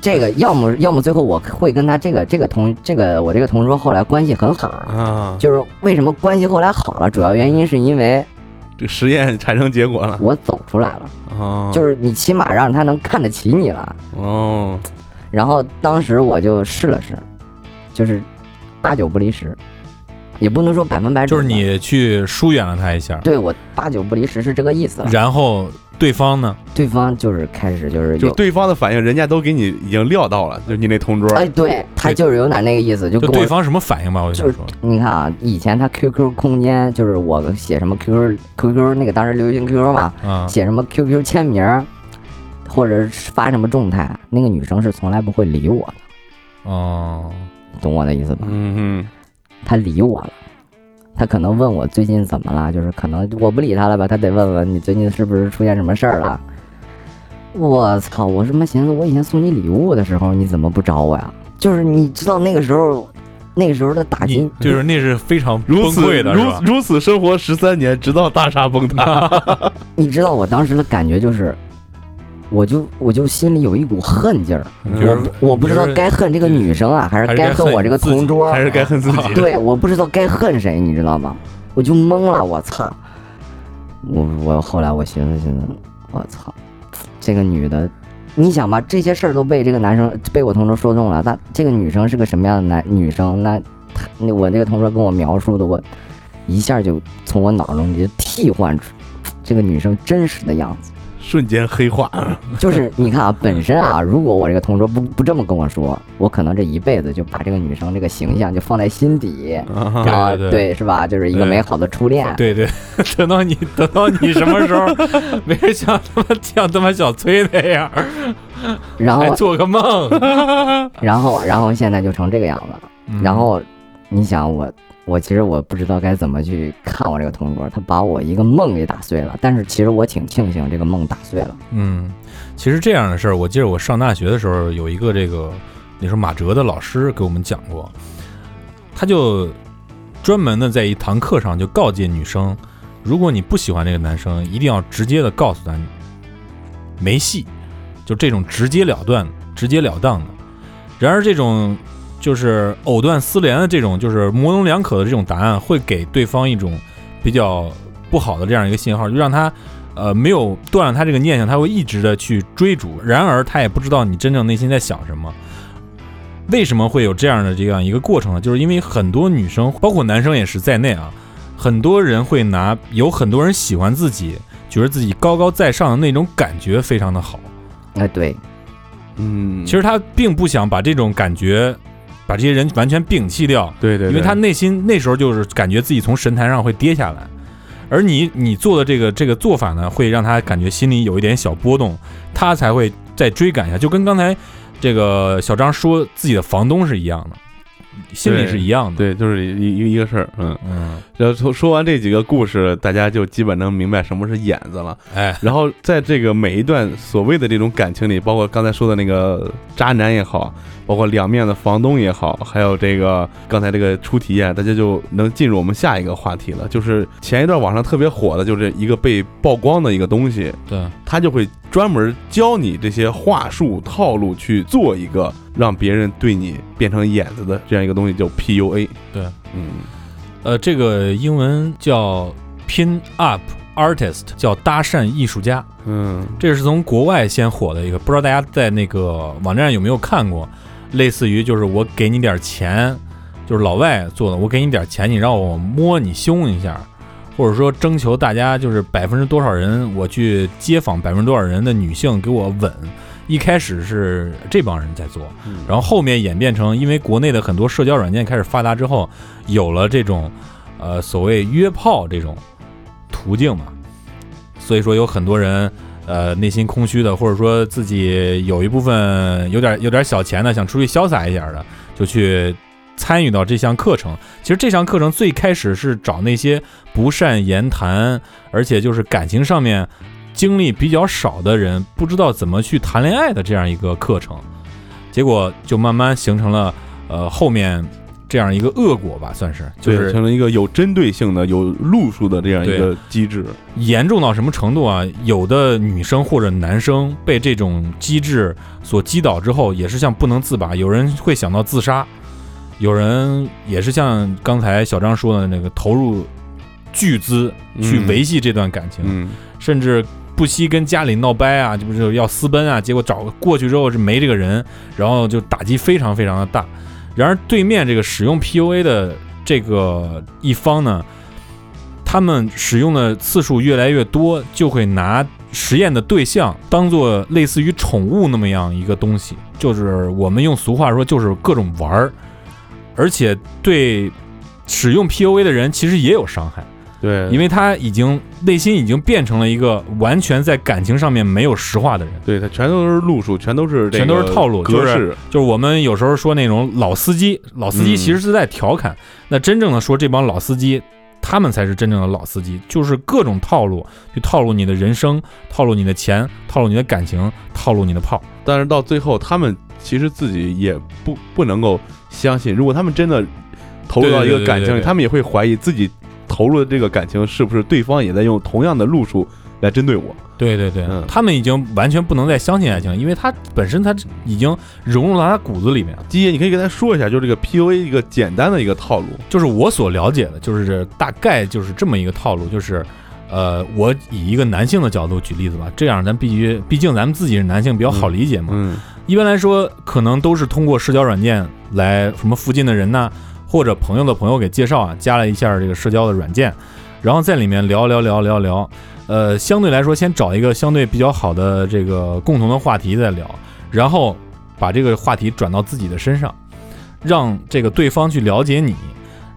这个要么要么最后我会跟他这个这个同这个我这个同桌后来关系很好，啊，就是为什么关系后来好了，主要原因是因为这个实验产生结果了。我走出来了，啊，就是你起码让他能看得起你了。哦，然后当时我就试了试，就是八九不离十，也不能说百分百准，就是你去疏远了他一下，对我八九不离十是这个意思。然后对方呢？对方就是开始就是有，就对方的反应，人家都给你已经料到了，就是你那同桌，哎，对他就是有点那个意思，就跟我就对方什么反应吧？我就说，你看啊，以前他 QQ 空间就是我写什么 QQ QQ 那个当时流行 QQ 嘛，啊，写什么 QQ 签名儿，或者是发什么动态，那个女生是从来不会理我的，哦，懂我的意思吧？嗯她理我了，她可能问我最近怎么了，就是可能我不理他了吧，他得问问你最近是不是出现什么事儿了。我操！我他妈寻思，我以前送你礼物的时候，你怎么不找我呀？就是你知道那个时候，那个时候的打击，就是那是非常崩如此溃的，是吧？如如此生活十三年，直到大厦崩塌。你知道我当时的感觉就是，我就我就心里有一股恨劲儿，我我不知道该恨这个女生啊，还是该恨我这个同桌，还是该恨自己。对，我不知道该恨谁，你知道吗？我就懵了，我操！我我后来我寻思寻思，我操，这个女的，你想吧，这些事儿都被这个男生被我同桌说中了，那这个女生是个什么样的男女生？那她那我那个同桌跟我描述的，我一下就从我脑中就替换出这个女生真实的样子。瞬间黑化，就是你看啊，本身啊，如果我这个同桌不不这么跟我说，我可能这一辈子就把这个女生这个形象就放在心底，然后对是吧？就是一个美好的初恋。对对，等到你等到你什么时候，没人像他妈像他妈小崔那样，然后做个梦，然后然后现在就成这个样子了。嗯然后你想我我其实我不知道该怎么去看我这个同桌，他把我一个梦给打碎了。但是其实我挺庆幸这个梦打碎了。嗯，其实这样的事儿，我记得我上大学的时候有一个这个那时候马哲的老师给我们讲过，他就专门的在一堂课上就告诫女生，如果你不喜欢这个男生，一定要直接的告诉他没戏，就这种直截了断、直截了当的。然而这种就是藕断丝连的这种，就是模棱两可的这种答案，会给对方一种比较不好的这样一个信号，就让他呃没有断了他这个念想，他会一直的去追逐。然而他也不知道你真正内心在想什么。为什么会有这样的这样一个过程呢？就是因为很多女生，包括男生也是在内啊，很多人会拿有很多人喜欢自己，觉得自己高高在上的那种感觉非常的好。哎，对，嗯，其实他并不想把这种感觉，把这些人完全摒弃掉，对对，因为他内心那时候就是感觉自己从神坛上会跌下来，而你你做的这个这个做法呢，会让他感觉心里有一点小波动，他才会再追赶一下，就跟刚才这个小张说自己的房东是一样的，心里是一样的。对，就是一一个一个事儿，嗯。嗯，然后说说完这几个故事，大家就基本能明白什么是眼子了。哎，然后在这个每一段所谓的这种感情里，包括刚才说的那个渣男也好，包括两面的房东也好，还有这个刚才这个初体验，大家就能进入我们下一个话题了。就是前一段网上特别火的，就是一个被曝光的一个东西，对，他就会专门教你这些话术套路去做一个让别人对你变成眼子的这样一个东西，叫 PUA。对，嗯，呃，这个英文叫 pin up artist，叫搭讪艺术家。嗯这是从国外先火的一个，不知道大家在那个网站上有没有看过？类似于就是我给你点钱，就是老外做的，我给你点钱，你让我摸你胸一下，或者说征求大家就是百分之多少人，我去街访百分之多少人的女性给我吻。一开始是这帮人在做，然后后面演变成，因为国内的很多社交软件开始发达之后，有了这种呃所谓约炮这种途径嘛，所以说有很多人呃内心空虚的，或者说自己有一部分有点有点小钱的，想出去潇洒一点的，就去参与到这项课程。其实这项课程最开始是找那些不善言谈，而且就是感情上面经历比较少的人，不知道怎么去谈恋爱的这样一个课程。结果就慢慢形成了呃后面这样一个恶果吧，算是就对，是成了一个有针对性的、有路数的这样一个机制。严重到什么程度啊？有的女生或者男生被这种机制所击倒之后，也是像不能自拔。有人会想到自杀，有人也是像刚才小张说的那个投入巨资去嗯维系这段感情，嗯，甚至不惜跟家里闹掰啊，就不是要私奔啊。结果找过去之后是没这个人，然后就打击非常非常的大。然而对面这个使用 PUA 的这个一方呢，他们使用的次数越来越多，就会拿实验的对象当做类似于宠物那么样一个东西，就是我们用俗话说，就是各种玩儿，而且对使用 PUA 的人其实也有伤害。对，因为他已经内心已经变成了一个完全在感情上面没有实话的人，对他全都是路数，全都是全都是套路就是。就是我们有时候说那种老司机，老司机嗯其实是在调侃，那真正的说这帮老司机，他们才是真正的老司机，就是各种套路去套路你的人生，套路你的钱，套路你的感情，套路你的炮。但是到最后，他们其实自己也不不能够相信，如果他们真的投入到一个感情里，他们也会怀疑自己投入的这个感情是不是对方也在用同样的路数来针对我。对对对，嗯他们已经完全不能再相信爱情，因为他本身他已经融入到他骨子里面了。基爷，你可以跟他说一下，就是这个 PUA 一个简单的一个套路。就是我所了解的，就是大概就是这么一个套路，就是，呃，我以一个男性的角度举例子吧，这样咱必须，毕竟咱们自己是男性，比较好理解嘛。嗯一般来说，可能都是通过社交软件来什么附近的人呐，或者朋友的朋友给介绍啊，加了一下这个社交的软件，然后在里面聊聊聊聊聊，呃，相对来说先找一个相对比较好的这个共同的话题再聊，然后把这个话题转到自己的身上，让这个对方去了解你，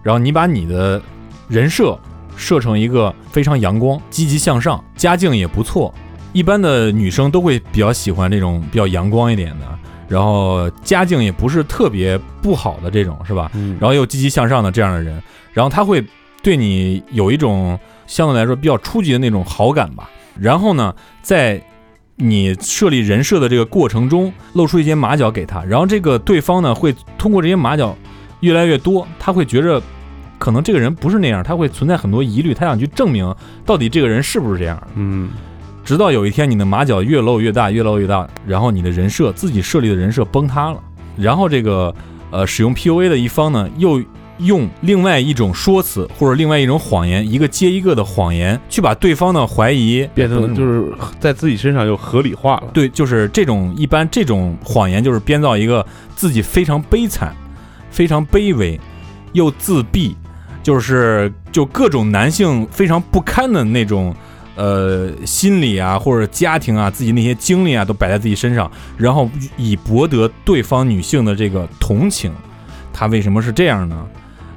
然后你把你的人设设成一个非常阳光、积极向上、家境也不错。一般的女生都会比较喜欢这种比较阳光一点的，然后家境也不是特别不好的这种，是吧？嗯，然后又积极向上的这样的人，然后他会对你有一种相对来说比较初级的那种好感吧。然后呢，在你设立人设的这个过程中，露出一些马脚给他，然后这个对方呢会通过这些马脚越来越多，他会觉着可能这个人不是那样，他会存在很多疑虑，他想去证明到底这个人是不是这样。嗯直到有一天你的马脚越露越大，越露越大，然后你的人设自己设立的人设崩塌了，然后这个呃使用 PUA 的一方呢，又用另外一种说辞或者另外一种谎言，一个接一个的谎言，去把对方的怀疑变成就是在自己身上又合理化了。对，就是这种一般这种谎言就是编造一个自己非常悲惨、非常卑微又自闭，就是就各种男性非常不堪的那种呃心理啊或者家庭啊自己那些经历啊都摆在自己身上，然后以博得对方女性的这个同情。他为什么是这样呢？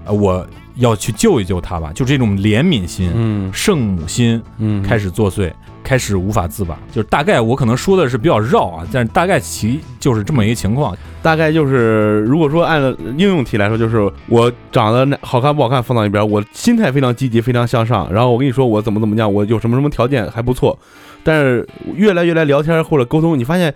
呃，我要去救一救他吧，就这种怜悯心、嗯圣母心，嗯，开始作祟，开始无法自拔。就是大概我可能说的是比较绕啊，但是大概其就是这么一个情况。大概就是，如果说按应用题来说，就是我长得好看不好看放到一边，我心态非常积极，非常向上。然后我跟你说我怎么怎么样，我有什么什么条件还不错，但是越来越来聊天或者沟通，你发现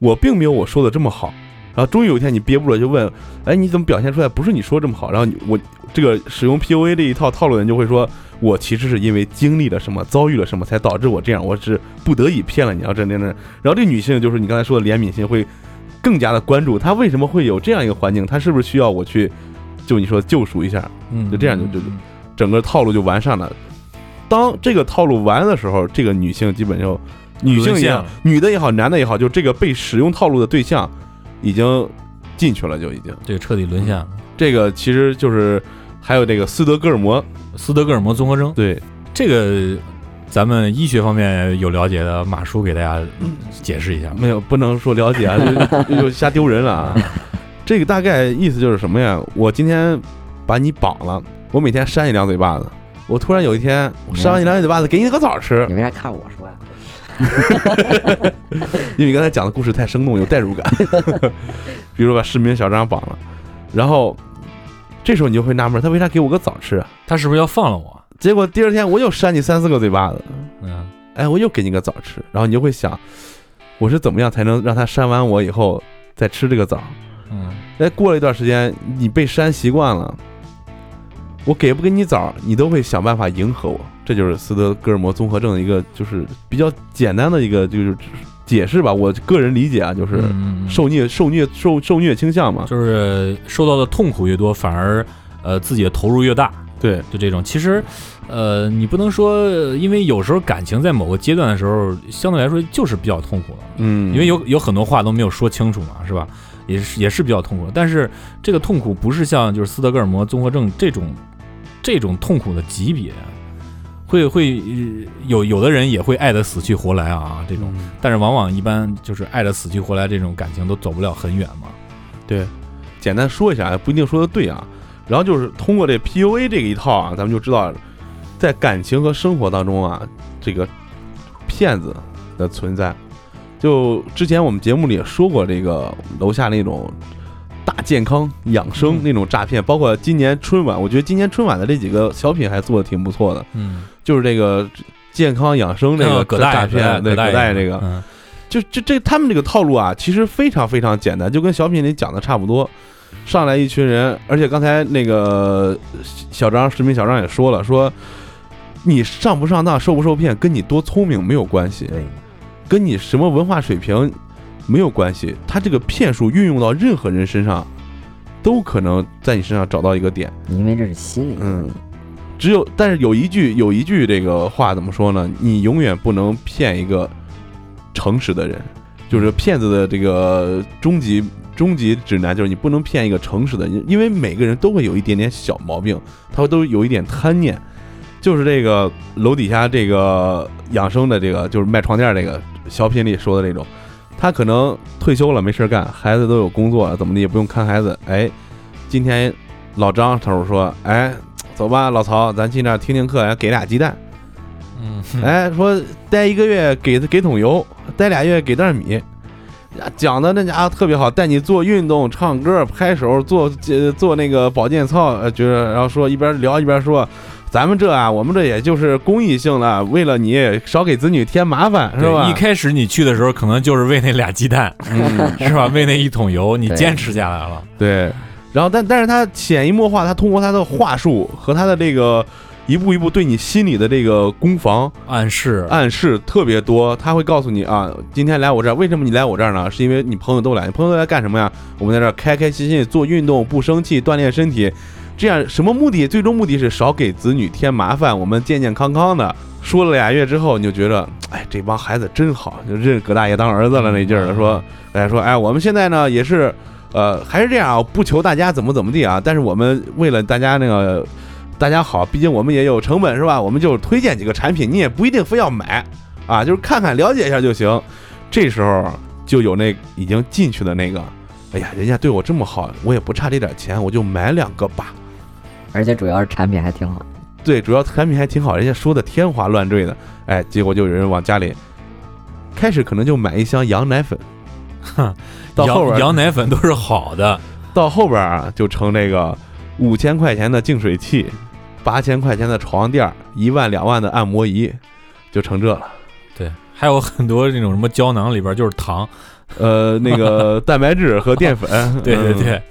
我并没有我说的这么好。然后终于有一天你憋不住了，就问，哎，你怎么表现出来不是你说这么好？然后你我这个使用 PUA 这一套套路人就会说，我其实是因为经历了什么，遭遇了什么，才导致我这样，我是不得已骗了你，要这那那。然后这女性就是你刚才说的怜悯心会更加的关注她为什么会有这样一个环境，她是不是需要我去，就你说救赎一下，嗯就这样就就整个套路就完善了。当这个套路完的时候，这个女性基本就女性也好女的也好，男的也好，就这个被使用套路的对象已经进去了，就已经。对彻底沦陷了。这个其实就是还有这个斯德哥尔摩，斯德哥尔摩综合征对，这个，咱们医学方面有了解的，马叔给大家解释一下。没有不能说了解啊，就就瞎丢人了啊。这个大概意思就是什么呀？我今天把你绑了，我每天扇你两嘴巴子。我突然有一天我扇完你两嘴巴子，给你个枣吃，你为啥看我说呀？因为你刚才讲的故事太生动，有代入感。比如说把市民小张绑了，然后这时候你就会纳闷，他为啥给我个枣吃啊？他是不是要放了我？结果第二天我又扇你三四个嘴巴子，嗯哎，我又给你个枣吃，然后你就会想，我是怎么样才能让他扇完我以后再吃这个枣？嗯哎，过了一段时间，你被扇习惯了，我给不给你枣，你都会想办法迎合我。这就是斯德哥尔摩综合症的一个，就是比较简单的一个就是解释吧。我个人理解啊，就是受虐、受虐、受受虐倾向嘛。就是受到的痛苦越多，反而呃自己的投入越大，对，就这种。其实，呃，你不能说，因为有时候感情在某个阶段的时候，相对来说就是比较痛苦的，嗯，因为有有很多话都没有说清楚嘛，是吧？也是也是比较痛苦的。但是这个痛苦不是像就是斯德哥尔摩综合症这种这种痛苦的级别，会会、呃有有的人也会爱得死去活来啊，这种。嗯但是往往一般就是爱得死去活来这种感情都走不了很远嘛。对，简单说一下，不一定说的对啊。然后就是通过这 PUA 这个一套啊，咱们就知道，在感情和生活当中啊，这个骗子的存在。就之前我们节目里也说过，这个楼下那种大健康养生嗯。那种诈骗，包括今年春晚，我觉得今年春晚的这几个小品还做的挺不错的，嗯，就是这个健康养生这个诈，骗，对葛葛大爷这个，嗯。就就这他们这个套路啊，其实非常非常简单，就跟小品里讲的差不多。上来一群人，而且刚才那个小张视频小张也说了，说你上不上当、受不受骗，跟你多聪明没有关系，跟你什么文化水平没有关系。他这个骗术运用到任何人身上，都可能在你身上找到一个点。因为这是心理嗯。，只有但是有一句有一句这个话怎么说呢？你永远不能骗一个诚实的人，就是骗子的这个终极终极指南就是你不能骗一个诚实的人，因为每个人都会有一点点小毛病，他都有一点贪念。就是这个楼底下这个养生的这个就是卖床垫这个小品里说的那种，他可能退休了没事干，孩子都有工作了，怎么的也不用看孩子。哎，今天老张他说说，哎，走吧，老曹，咱去那儿听听课，给俩鸡蛋。嗯，哎，说待一个月给给桶油，待俩月给袋米。讲的那家伙特别好，带你做运动、唱歌、拍手、做呃做那个保健操，呃，觉得然后说一边聊一边说，咱们这啊，我们这也就是公益性的，为了你少给子女添麻烦，是吧？一开始你去的时候，可能就是为那俩鸡蛋，嗯，是吧？为那一桶油，你坚持下来了。对。然后但但是他潜移默化，他通过他的话术和他的这个一步一步对你心里的这个攻防，暗示，暗示特别多，他会告诉你啊，今天来我这儿，为什么你来我这儿呢？是因为你朋友都来，你朋友都来干什么呀？我们在这儿开开心心做运动，不生气，锻炼身体，这样什么目的？最终目的是少给子女添麻烦，我们健健康康的。说了俩月之后，你就觉得，哎，这帮孩子真好，就认葛大爷当儿子了那劲儿了。说，哎，说，哎，我们现在呢也是，呃，还是这样啊，不求大家怎么怎么地啊，但是我们为了大家那个。大家好，毕竟我们也有成本是吧？我们就推荐几个产品，你也不一定非要买啊，就是看看了解一下就行。这时候就有那已经进去的那个，哎呀，人家对我这么好，我也不差这点钱，我就买两个吧。而且主要是产品还挺好。对，主要产品还挺好，人家说的天花乱坠的，哎，结果就有人往家里开始可能就买一箱羊奶粉，到后边羊羊奶粉都是好的，到后边啊就成这个五千块钱的净水器，八千块钱的床垫儿，一万两万的按摩仪，就成这了。对，还有很多那种什么胶囊里边就是糖，呃，那个 蛋白质和淀粉，对对嗯对，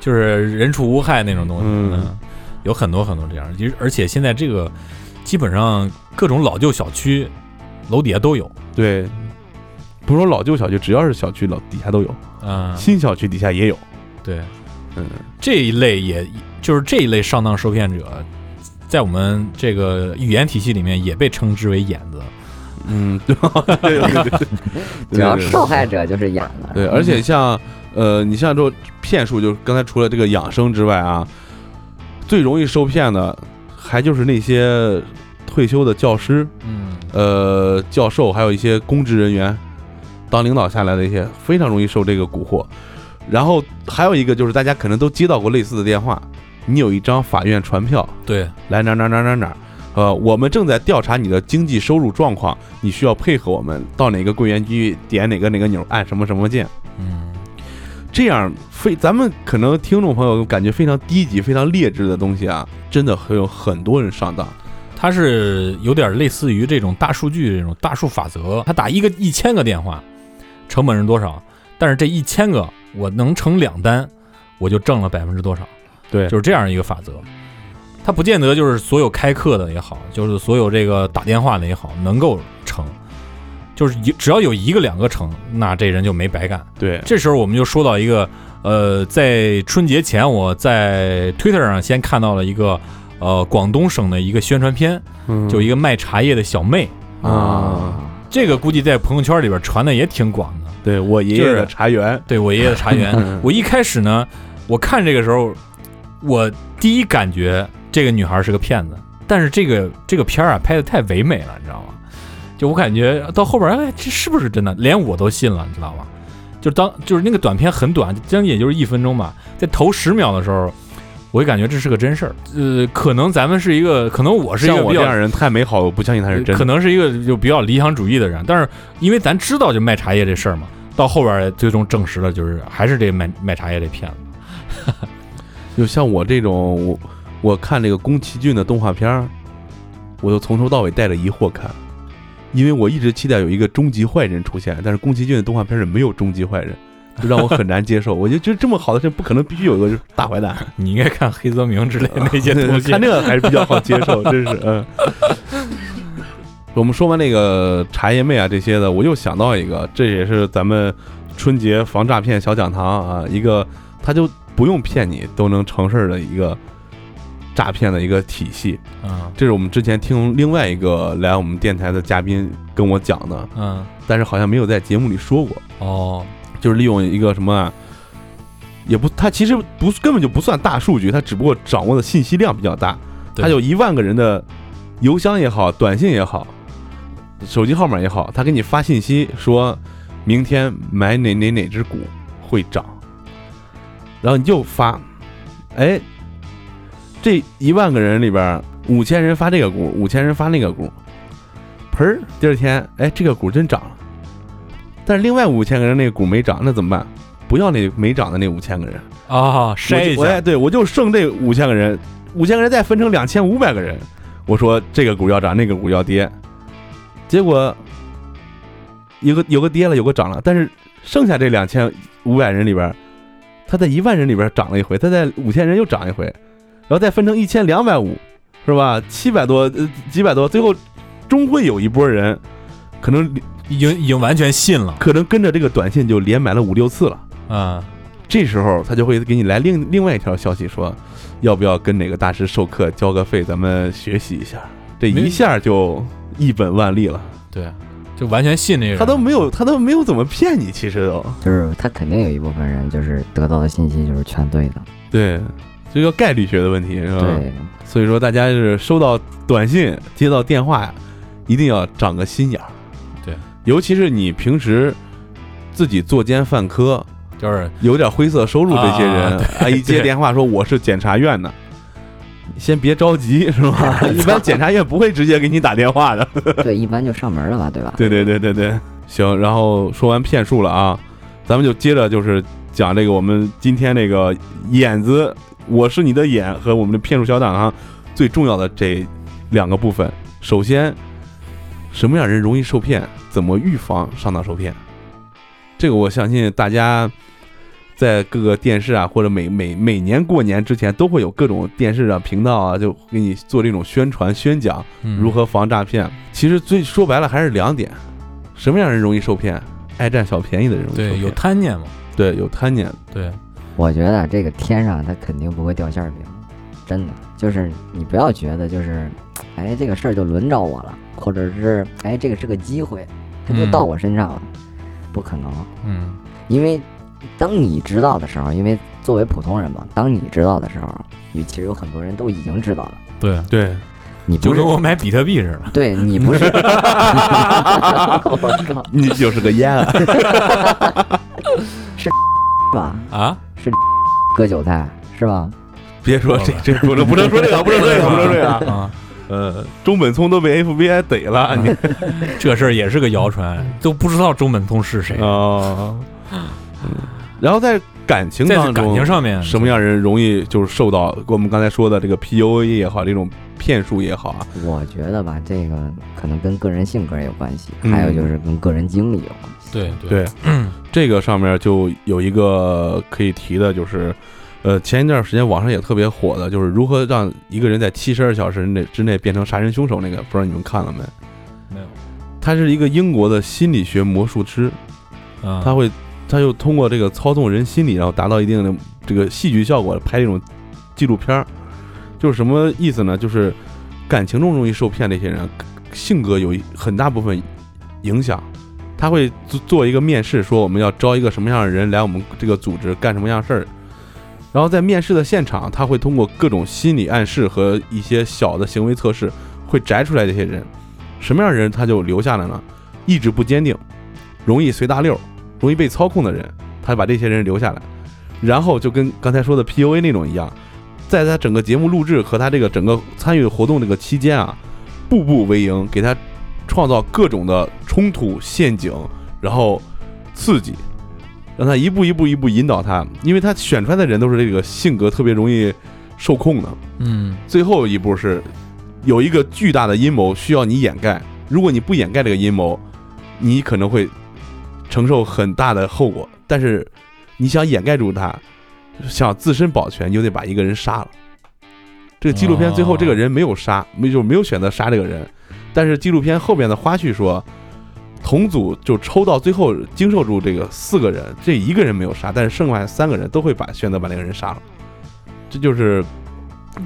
就是人畜无害那种东西，嗯嗯，有很多很多这样，其实而且现在这个基本上各种老旧小区楼底下都有，对，不是说老旧小区，只要是小区楼底下都有，嗯，新小区底下也有。对，嗯，这一类也就是这一类上当受骗者，在我们这个语言体系里面也被称之为眼子。嗯，对对对对对，只要对对受害者就是演的。对，而且像呃，你像这骗术，就是刚才除了这个养生之外啊，最容易受骗的还就是那些退休的教师、嗯，呃教授，还有一些公职人员，当领导下来的一些，非常容易受这个蛊惑。然后还有一个就是大家可能都接到过类似的电话，你有一张法院传票，对，来哪儿哪儿哪儿哪儿哪儿，呃，我们正在调查你的经济收入状况，你需要配合我们到哪个柜员机点哪个哪个钮，按什么什么键。嗯，这样非咱们可能听众朋友感觉非常低级、非常劣质的东西啊，真的会有很多人上当。它是有点类似于这种大数据这种大数法则，他打一个一千个电话，成本是多少？但是这一千个我能成两单，我就挣了百分之多少？对就是这样一个法则。它不见得就是所有开课的也好，就是所有这个打电话的也好，能够成，就是一只要有一个两个成，那这人就没白干。对，这时候我们就说到一个，呃，在春节前，我在 Twitter 上先看到了一个，呃，广东省的一个宣传片，嗯就一个卖茶叶的小妹，啊，这个估计在朋友圈里边传的也挺广的。对我爷爷的茶园，对我爷爷的茶园，我一开始呢，我看这个时候，我第一感觉这个女孩是个骗子，但是这个这个片儿啊拍的太唯美了，你知道吗？就我感觉到后边，哎，这是不是真的？连我都信了，你知道吗？就当就是那个短片很短，将近也就是一分钟吧，在头十秒的时候，我就感觉这是个真事儿。呃，可能咱们是一个，可能我是一个比较像我这样人太美好，我不相信他是真的。可能是一个就比较理想主义的人，但是因为咱知道就卖茶叶这事儿嘛，到后边最终证实了，就是还是这卖卖茶叶这骗子。就像我这种，我我看这个宫崎骏的动画片儿，我就从头到尾带着疑惑看，因为我一直期待有一个终极坏人出现，但是宫崎骏的动画片里没有终极坏人，就让我很难接受。我就觉得这么好的事不可能必须有一个大坏蛋，你应该看黑泽明之类的那些东西。看这个还是比较好接受，真是嗯。我们说完那个茶叶妹啊这些的，我又想到一个，这也是咱们春节防诈骗小讲堂啊，一个他就不用骗你都能成事儿的一个诈骗的一个体系。嗯。这是我们之前听另外一个来我们电台的嘉宾跟我讲的，嗯。但是好像没有在节目里说过，哦。就是利用一个什么啊，也不，他其实不根本就不算大数据，他只不过掌握的信息量比较大，对。他有一万个人的邮箱也好，短信也好，手机号码也好，他给你发信息说，明天买哪哪哪只股会涨，然后你就发，哎，这一万个人里边，五千人发这个股，五千人发那个股，盆儿，第二天，哎，这个股真涨了，但是另外五千个人那个股没涨，那怎么办？不要那没涨的那五千个人，啊，筛一下哎，对我就剩这五千个人，五千个人再分成两千五百个人，我说这个股要涨，那个股要跌，结果有个有个跌了，有个涨了，但是剩下这两千五百人里边，他在一万人里边涨了一回，他在五千人又涨一回，然后再分成一千两百五，是吧？七百多呃几百多，最后终会有一波人，可能已经已经完全信了可能跟着这个短信就连买了五六次了。啊。这时候他就会给你来另另外一条消息说，要不要跟哪个大师授课交个费，咱们学习一下。这一下就一本万利了，对，就完全信那个人。他都没有他都没有怎么骗你，其实都就是他肯定有一部分人就是得到的信息就是全对的，对，这个概率学的问题是吧？对，所以说大家是收到短信、接到电话呀，一定要长个心眼儿。对，尤其是你平时自己作奸犯科，就是有点灰色收入这些人一接电话说我是检察院的，先别着急是吧？一般检察院不会直接给你打电话的。对，一般就上门了吧，对吧？对对对对对，行，然后说完骗术了啊，咱们就接着就是讲这个我们今天这个眼子，我是你的眼和我们的骗术小党啊最重要的这两个部分。首先，什么样人容易受骗？怎么预防上当受骗？这个我相信大家在各个电视啊，或者每每每年过年之前，都会有各种电视啊频道啊，就给你做这种宣传宣讲。嗯如何防诈骗？其实最说白了还是两点：什么样人容易受骗？爱占小便宜的人容易受骗。对有贪念嘛？对有贪念，对，我觉得这个天上它肯定不会掉馅儿饼，真的。就是你不要觉得就是，哎，这个事儿就轮着我了，或者是哎，这个是个机会，它就嗯到我身上了，不可能，嗯因为当你知道的时候，因为作为普通人嘛，当你知道的时候，你其实有很多人都已经知道了，对，对，你不是跟我买比特币似的。对你不是，我靠，你就是个烟啊！是吧？啊，割韭菜是吧？别说这这不能不能说这个，不能说这个，不能说这个啊。啊，呃，中本聪都被 FBI 逮了，你 这事儿也是个谣传，都不知道中本聪是谁。哦。嗯然后在感情在当中，感情上面什么样人容易就是受到我们刚才说的这个 PUA 也好，这种骗术也好啊？我觉得吧，这个可能跟个人性格有关系，嗯还有就是跟个人经历有关系。对对，这个上面就有一个可以提的，就是，呃，前一段时间网上也特别火的，就是如何让一个人在七十二小时内之内变成杀人凶手那个，不知道你们看了没？没有他是一个英国的心理学魔术师，啊，他会，他就通过这个操纵人心理，然后达到一定的这个戏剧效果，拍这种纪录片儿。就是什么意思呢？就是感情中容易受骗那些人，性格有一很大部分影响。他会做做一个面试，说我们要招一个什么样的人来我们这个组织干什么样事儿。然后在面试的现场，他会通过各种心理暗示和一些小的行为测试，会摘出来这些人，什么样的人他就留下来呢？意志不坚定，容易随大溜，容易被操控的人，他把这些人留下来，然后就跟刚才说的 PUA 那种一样，在他整个节目录制和他这个整个参与活动这个期间啊，步步为营，给他创造各种的冲突陷阱，然后刺激，让他一步一步一步引导他，因为他选出来的人都是这个性格特别容易受控的。嗯最后一步是有一个巨大的阴谋需要你掩盖，如果你不掩盖这个阴谋，你可能会承受很大的后果。但是你想掩盖住它，想自身保全，你就得把一个人杀了。这个纪录片最后这个人没有杀，没就没有选择杀这个人，但是纪录片后面的花絮说，同组就抽到最后经受住这个四个人，这一个人没有杀，但是剩下三个人都会把选择把那个人杀了。这就是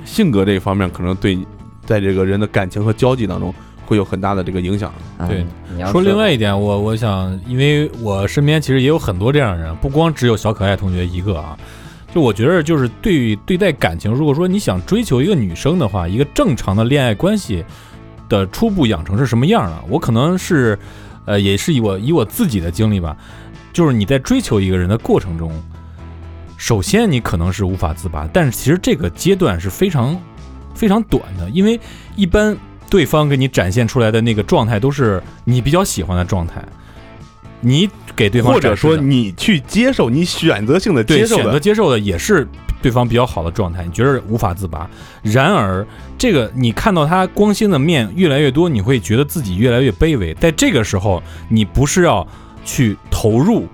性格这一方面可能对在这个人的感情和交际当中会有很大的这个影响。嗯对，说另外一点，我我想，因为我身边其实也有很多这样的人，不光只有小可爱同学一个啊。就我觉得，就是对对待感情，如果说你想追求一个女生的话，一个正常的恋爱关系的初步养成是什么样的？我可能是，呃，也是以我以我自己的经历吧，就是你在追求一个人的过程中，首先你可能是无法自拔，但是其实这个阶段是非常非常短的，因为一般对方给你展现出来的那个状态都是你比较喜欢的状态，你给对方或者说你去接受，你选择性的对选择接受的，接受的也是对方比较好的状态，你觉得无法自拔。然而，这个你看到他光鲜的面越来越多，你会觉得自己越来越卑微。在这个时候，你不是要去投入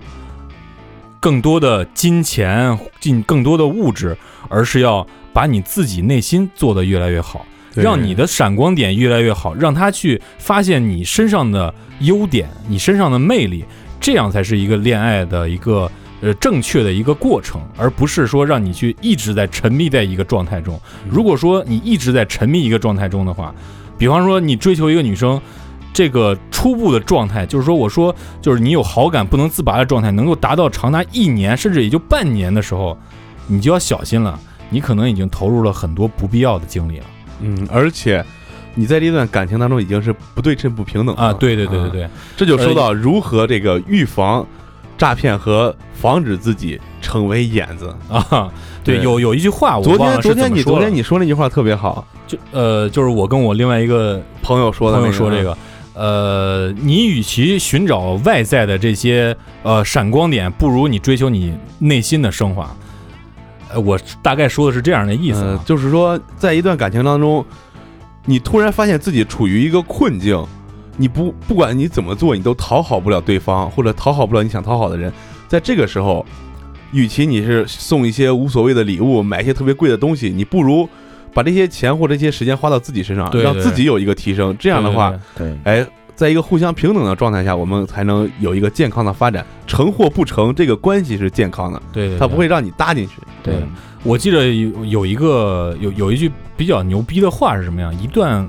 更多的金钱、进更多的物质，而是要把你自己内心做得越来越好。让你的闪光点越来越好，让他去发现你身上的优点，你身上的魅力，这样才是一个恋爱的一个呃正确的一个过程，而不是说让你去一直在沉迷在一个状态中。如果说你一直在沉迷一个状态中的话，比方说你追求一个女生，这个初步的状态，就是说我说就是你有好感不能自拔的状态，能够达到长达一年甚至也就半年的时候，你就要小心了，你可能已经投入了很多不必要的精力了。嗯，而且你在这段感情当中已经是不对称、不平等了啊，对对对对，对，这就说到如何这个预防诈骗和防止自己成为眼子。啊，对，有有一句话我昨天昨天你昨天你说那句话特别好，就呃，就是我跟我另外一个朋友说的朋那个。友说这个，呃，你与其寻找外在的这些呃闪光点，不如你追求你内心的升华。呃，我大概说的是这样的意思啊，呃就是说在一段感情当中，你突然发现自己处于一个困境，你不不管你怎么做，你都讨好不了对方，或者讨好不了你想讨好的人，在这个时候，与其你是送一些无所谓的礼物，买一些特别贵的东西，你不如把这些钱或者这些时间花到自己身上，让自己有一个提升。这样的话，对，对，哎，在一个互相平等的状态下，我们才能有一个健康的发展。成或不成，这个关系是健康的，对，它不会让你搭进去。对，我记得有有一个有有一句比较牛逼的话是什么样？一段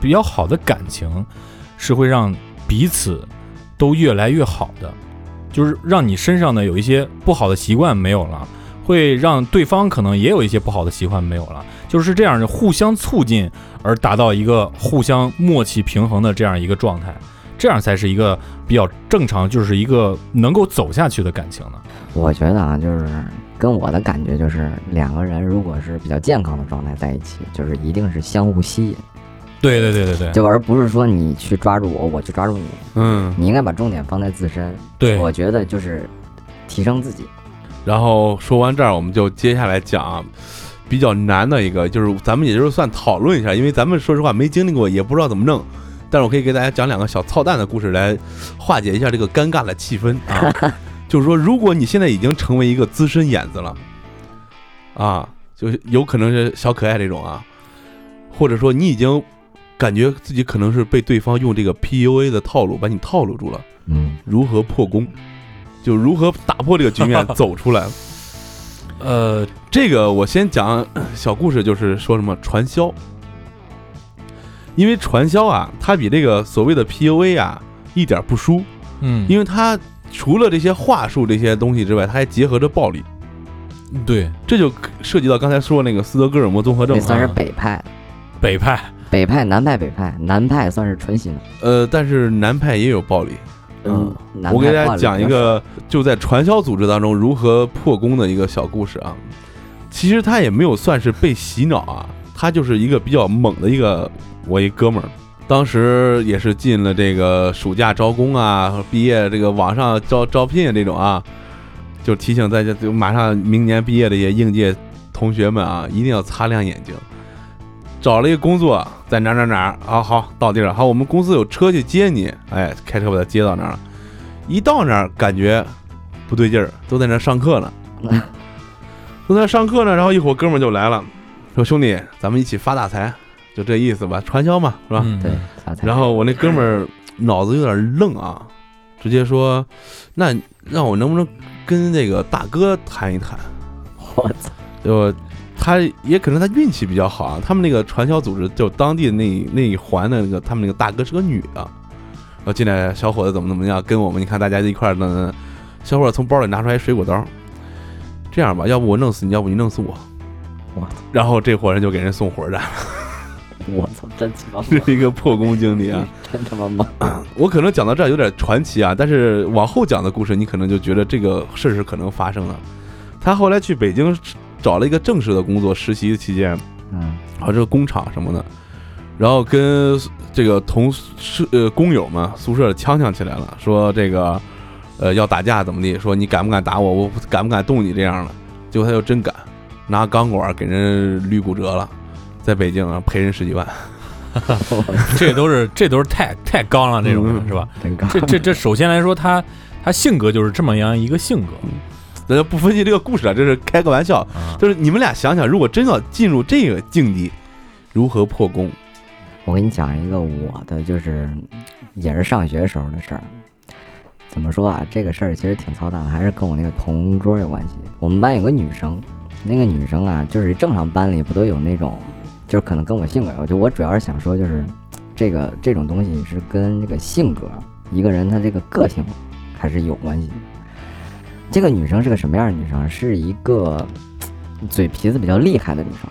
比较好的感情是会让彼此都越来越好的，就是让你身上的有一些不好的习惯没有了，会让对方可能也有一些不好的习惯没有了，就是这样的互相促进而达到一个互相默契平衡的这样一个状态。这样才是一个比较正常，就是一个能够走下去的感情呢。我觉得啊，就是跟我的感觉就是，两个人如果是比较健康的状态在一起，就是一定是相互吸引，对对对对对，就而不是说你去抓住我，我去抓住你。嗯，你应该把重点放在自身。对我觉得就是提升自己。然后说完这儿，我们就接下来讲比较难的一个，就是咱们也就是算讨论一下，因为咱们说实话没经历过，也不知道怎么弄。但是我可以给大家讲两个小操蛋的故事来化解一下这个尴尬的气氛 啊。就是说，如果你现在已经成为一个资深眼子了，啊，就是有可能是小可爱这种啊，或者说你已经感觉自己可能是被对方用这个 PUA 的套路把你套路住了，嗯，如何破功？就如何打破这个局面 走出来？呃，这个我先讲小故事，就是说什么传销，因为传销啊，它比这个所谓的 PUA 啊一点不输，嗯，因为它除了这些话术这些东西之外，它还结合着暴力，对。这就涉及到刚才说那个斯德哥尔摩综合症。那算是啊。北派，北派，北派、南派、北派，南派算是纯新。呃，但是南派也有暴力。嗯，南我给大家讲一个就在传销组织当中如何破功的一个小故事啊。其实他也没有算是被洗脑啊，他就是一个比较猛的一个我一哥们儿，当时也是进了这个暑假招工啊，毕业这个网上招招聘这种啊，就提醒大家，就马上明年毕业的一些应届同学们啊，一定要擦亮眼睛。找了一个工作，在哪哪哪儿啊？好，到地儿了。好，我们公司有车去接你。哎，开车把他接到那儿了。一到那儿，感觉不对劲儿，都在那儿上课呢，都在那上课呢。然后一会儿哥们儿就来了，说：“兄弟，咱们一起发大财，就这意思吧，传销嘛，是吧？”嗯对，发财然后我那哥们儿脑子有点愣啊，直接说：“那让我能不能跟那个大哥谈一谈？” 我操，就他也可能他运气比较好啊，他们那个传销组织就当地的那那一环的那个，他们那个大哥是个女的，然后进来小伙子怎么怎么样，跟我们你看大家一块儿呢，小伙子从包里拿出来水果刀，这样吧，要不我弄死你，要不你弄死我，我操然后这伙人就给人送火车站，我操，真他妈这是一个破功经历啊。真他妈猛！我可能讲到这儿有点传奇啊，但是往后讲的故事，你可能就觉得这个事儿是可能发生了。他后来去北京找了一个正式的工作，实习期间，嗯，啊，这个工厂什么的，然后跟这个同宿呃工友们宿舍呛呛起来了，说这个呃要打架怎么地，说你敢不敢打我，我敢不敢动你这样的，结果他就真敢，拿钢管给人捋骨折了，在北京啊赔人十几万，这都是这都是太太刚了，这种嗯是吧？这这这，首先来说，他他性格就是这么样一个性格咱就不分析这个故事了，这是开个玩笑，啊。就是你们俩想想，如果真要进入这个境地，如何破功？我给你讲一个我的，就是也是上学时候的事儿。怎么说啊？这个事儿其实挺操蛋的，还是跟我那个同桌有关系。我们班有个女生，那个女生啊，就是正常班里不都有那种，就是可能跟我性格有，就我主要是想说，就是这个这种东西是跟这个性格，一个人他这个个性还是有关系。这个女生是个什么样的女生？是一个 嘴皮子比较厉害的女生。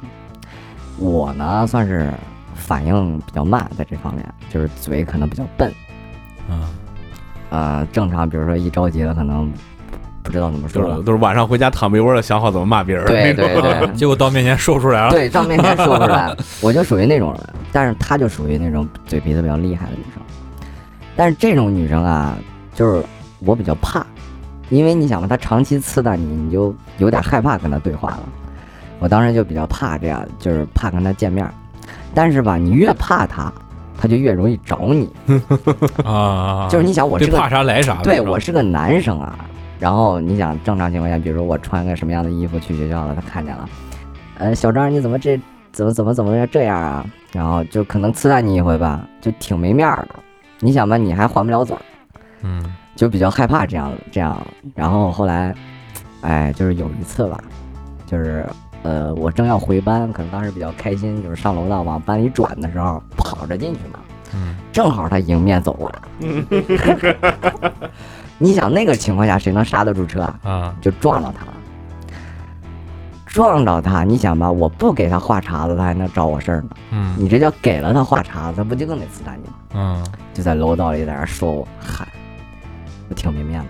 我呢，算是反应比较慢，在这方面，就是嘴可能比较笨。啊，呃，正常，比如说一着急了，可能不知道怎么说了都是。都是晚上回家躺被窝了，想好怎么骂别人。对 对对结果到面前说出来了。对，到面前说出来，我就属于那种人，但是她就属于那种嘴皮子比较厉害的女生。但是这种女生啊，就是我比较怕，因为你想嘛，他长期刺探你，你就有点害怕跟他对话了。我当时就比较怕这样，就是怕跟他见面。但是吧，你越怕他，他就越容易找你。啊，就是你想，我是个怕啥来啥。对我是个男生啊，然后你想正常情况下，比如说我穿个什么样的衣服去学校了，他看见了，呃，小张你怎么这怎么怎么怎么这样啊？然后就可能刺探你一回吧，就挺没面儿的。你想吧，你还还不了嘴儿，嗯就比较害怕这样这样。然后后来，哎，就是有一次吧，就是呃，我正要回班，可能当时比较开心，就是上楼道往班里转的时候，跑着进去嘛。嗯正好他迎面走过来。你想那个情况下，谁能刹得住车啊？啊就撞到他了。撞到他，你想吧，我不给他话茬子，他还能找我事儿呢。嗯你这叫给了他话茬子，他不就更得刺探你吗？嗯就在楼道里在那说我，嗨，我挺没面子。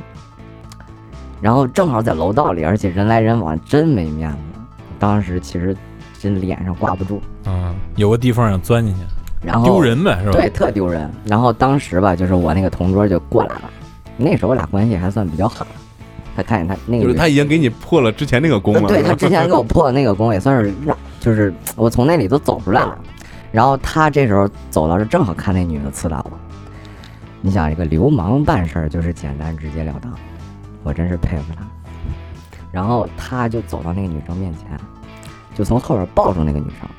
然后正好在楼道里，而且人来人往，真没面子。当时其实真脸上挂不住，嗯，有个地方想钻进去，然后丢人呗，是吧？对，特丢人。然后当时吧，就是我那个同桌就过来了，那时候我俩关系还算比较好。他看见他那个就是他已经给你破了之前那个功了，对他之前给我破的那个功，也算是让，就是我从那里头走出来了。然后他这时候走到这，正好看那女的刺打我。你想，这个流氓办事儿就是简单直截了当，我真是佩服他。然后他就走到那个女生面前，就从后边抱住那个女生。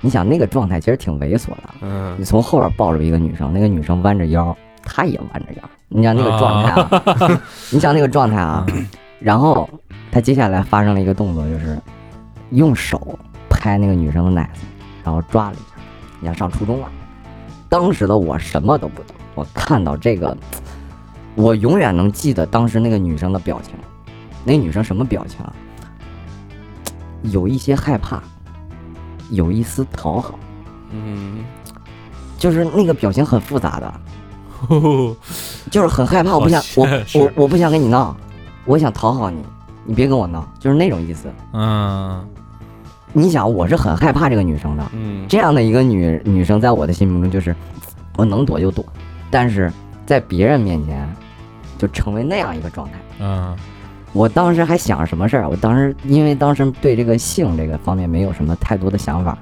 你想那个状态其实挺猥琐的，嗯你从后边抱住一个女生，那个女生弯着腰，他也弯着腰。你想那个状态啊，你想那个状态啊，然后他接下来发生了一个动作，就是用手拍那个女生的奶子，然后抓了一下。你想上初中了，当时的我什么都不懂，我看到这个，我永远能记得当时那个女生的表情。那女生什么表情啊？有一些害怕，有一丝讨好，嗯，就是那个表情很复杂的。就是很害怕，我不想，我我我不想跟你闹，我想讨好你，你别跟我闹，就是那种意思。嗯，你想，我是很害怕这个女生的，嗯这样的一个女女生，在我的心目中就是我能躲就躲，但是在别人面前就成为那样一个状态。嗯，我当时还想什么事儿？我当时因为当时对这个性这个方面没有什么太多的想法，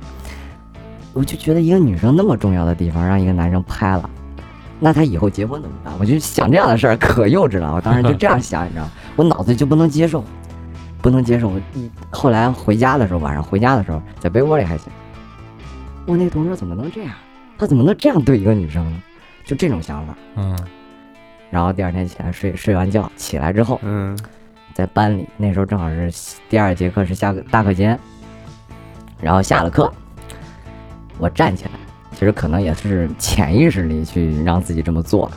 我就觉得一个女生那么重要的地方让一个男生拍了，那他以后结婚怎么办？我就想这样的事儿可幼稚了。我当时就这样想，你知道，我脑子就不能接受，不能接受。我后来回家的时候，晚上回家的时候，在被窝里还想，我那个同桌怎么能这样？他怎么能这样对一个女生呢？就这种想法。嗯，然后第二天起来睡睡完觉，起来之后，嗯在班里，那时候正好是第二节课是下个大课间，然后下了课，我站起来，其实可能也是潜意识里去让自己这么做了，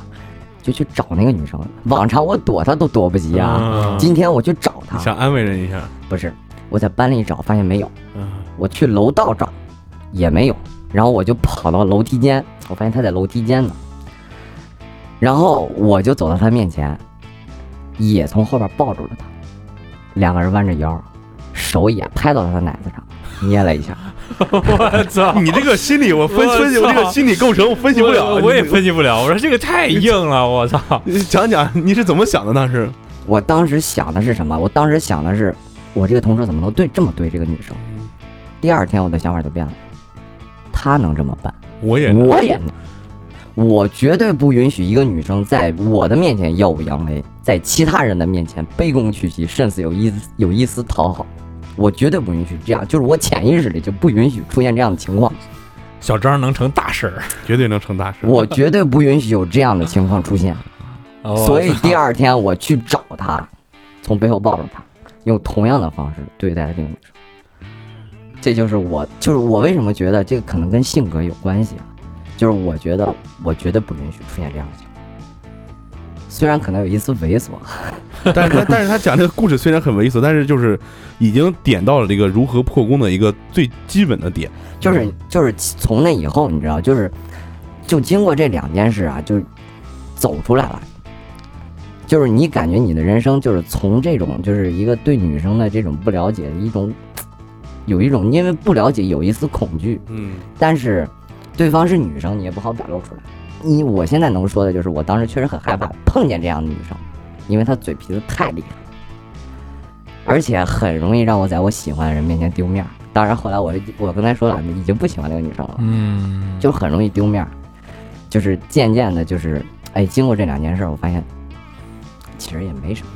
就去找那个女生。往常我躲她都躲不及啊，嗯今天我去找她，想安慰人一下，不是我在班里找，发现没有，嗯我去楼道找，也没有，然后我就跑到楼梯间，我发现她在楼梯间呢，然后我就走到他面前，也从后边抱住了他，两个人弯着腰，手也拍到他的奶子上，捏了一下。我操，你这个心理我分析，我这个心理构成我分析不了，我我也分析不了。我说这个太硬了，我操，你讲讲你是怎么想的当时？我当时想的是什么？我当时想的是，我这个同事怎么能对这么对这个女生？第二天我的想法就变了，他能这么办，我也我也能。我绝对不允许一个女生在我的面前耀武扬威，在其他人的面前卑躬屈膝，甚至有一丝有一丝讨好。我绝对不允许这样，就是我潜意识里就不允许出现这样的情况。小张能成大事儿。绝对能成大事。我绝对不允许有这样的情况出现。哦所以第二天我去找她，从背后抱住她，用同样的方式对待这个女生。这就是我，就是我为什么觉得这个可能跟性格有关系啊？就是我觉得我绝对不允许出现这样的情况，虽然可能有一丝猥琐，但是他但是他讲这个故事虽然很猥琐，但是就是已经点到了这个如何破功的一个最基本的点。就是就是从那以后，你知道，就是就经过这两件事啊，就是走出来了。就是你感觉你的人生就是从这种就是一个对女生的这种不了解的一种，有一种因为不了解有一丝恐惧，嗯但是对方是女生，你也不好表露出来。你我现在能说的就是，我当时确实很害怕碰见这样的女生，因为她嘴皮子太厉害，而且很容易让我在我喜欢的人面前丢面儿。当然后来我我刚才说了，已经不喜欢那个女生了，嗯，就很容易丢面儿。就是渐渐的，就是哎，经过这两件事儿，我发现其实也没什么，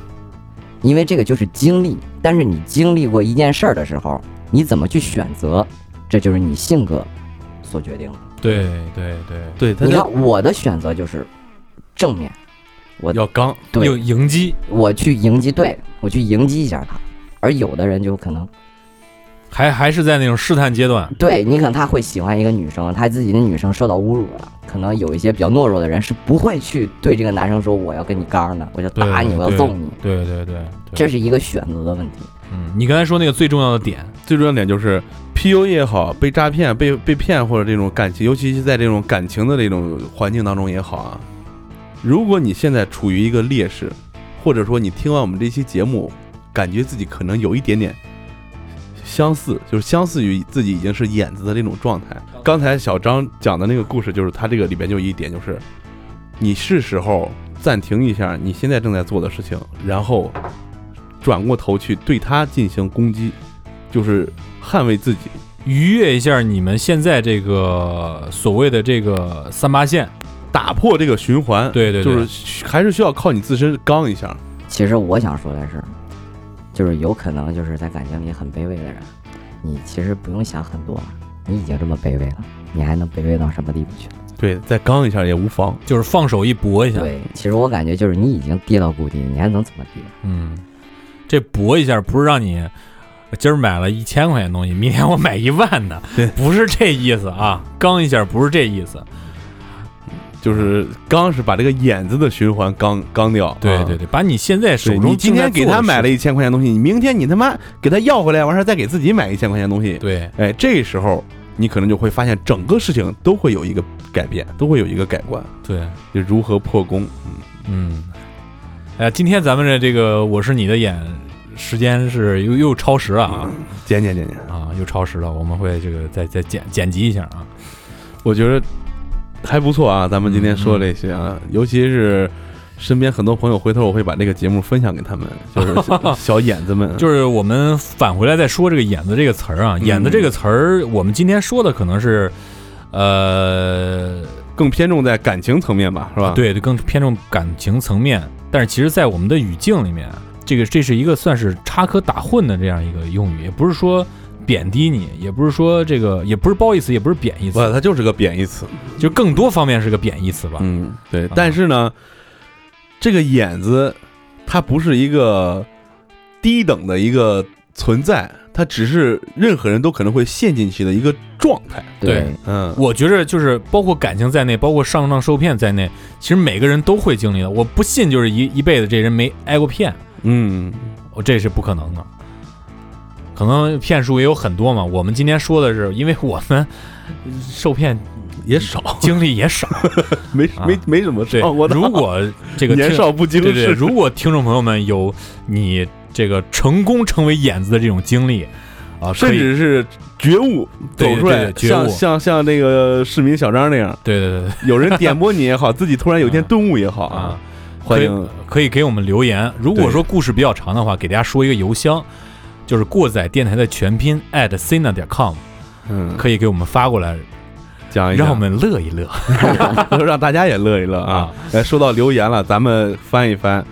因为这个就是经历。但是你经历过一件事儿的时候，你怎么去选择，这就是你性格所决定的。对对对，对，你看我的选择就是正面，我要刚，对有迎击，我去迎击，对我去迎击一下他。而有的人就可能，还还是在那种试探阶段。对你可能他会喜欢一个女生，他自己的女生受到侮辱了，可能有一些比较懦弱的人是不会去对这个男生说我要跟你刚的，我就打你，我要揍你，对对对，对这是一个选择的问题。嗯，你刚才说那个最重要的点，最重要的点就是 PU 也好，被诈骗、被被骗或者这种感情，尤其是在这种感情的这种环境当中也好啊。如果你现在处于一个劣势，或者说你听完我们这期节目，感觉自己可能有一点点相似，就是相似于自己已经是眼子的这种状态。刚才小张讲的那个故事，就是他这个里边就有一点，就是你是时候暂停一下你现在正在做的事情，然后转过头去对他进行攻击，就是捍卫自己。逾越一下你们现在这个所谓的这个三八线，打破这个循环，对对对就是还是需要靠你自身刚一下。其实我想说的是，就是有可能就是在感情里很卑微的人，你其实不用想很多，你已经这么卑微了，你还能卑微到什么地步去？对，再刚一下也无妨。就是放手一搏一下。对，其实我感觉就是你已经跌到谷底，你还能怎么跌？嗯，这搏一下不是让你今儿买了一千块钱东西，明天我买一万的，对不是这意思啊。刚一下不是这意思。就是刚是把这个眼子的循环刚刚掉。啊对对对，把你现在手中你今天给他买了一，千块钱东西，你明天你他妈给他要回来，完事儿再给自己买一千块钱东西，对，哎，这时候你可能就会发现整个事情都会有一个改变，都会有一个改观，对，就如何破功。嗯，哎呀，今天咱们的这个我是你的眼，时间是又又超时了啊减减减减，啊，又超时了，我们会这个再再剪剪辑一下啊。我觉得还不错啊，咱们今天说这些啊，尤其是。身边很多朋友，回头我会把这个节目分享给他们，就是小 小眼子们，就是我们返回来再说这个“眼子”这个词儿啊，“嗯眼子”这个词儿，我们今天说的可能是，呃，更偏重在感情层面吧，是吧？，对，更偏重感情层面。但是其实，在我们的语境里面，这个这是一个算是插科打诨的这样一个用语，也不是说贬低你，也不是说这个，也不是褒义词，也不是贬义不，词，它就是个贬义词。就更多方面是个贬义词吧。嗯，对。但是呢，这个眼子它不是一个低等的一个存在，它只是任何人都可能会陷进去的一个状态。对嗯，我觉着就是包括感情在内，包括上当受骗在内，其实每个人都会经历的。我不信就是一一辈子这人没挨过骗，嗯，我这是不可能的。可能骗术也有很多嘛。我们今天说的是，因为我们受骗也少，经历也少，没啊没没怎么对上过。如果这个年少不经对对，事，如果听众朋友们有你这个成功成为眼子的这种经历啊，甚至是觉悟走出来像悟。像像那个市民小张那样，对对对对。有人点拨你也好，自己突然有一天啊。顿悟也好啊，，欢迎可以给我们留言。如果说故事比较长的话，给大家说一个邮箱，就是过载电台的全拼 at cina 点 com，嗯，可以给我们发过来，讲一讲，让我们乐一乐。让大家也乐一乐啊。啊！哎，说到留言了，咱们翻一翻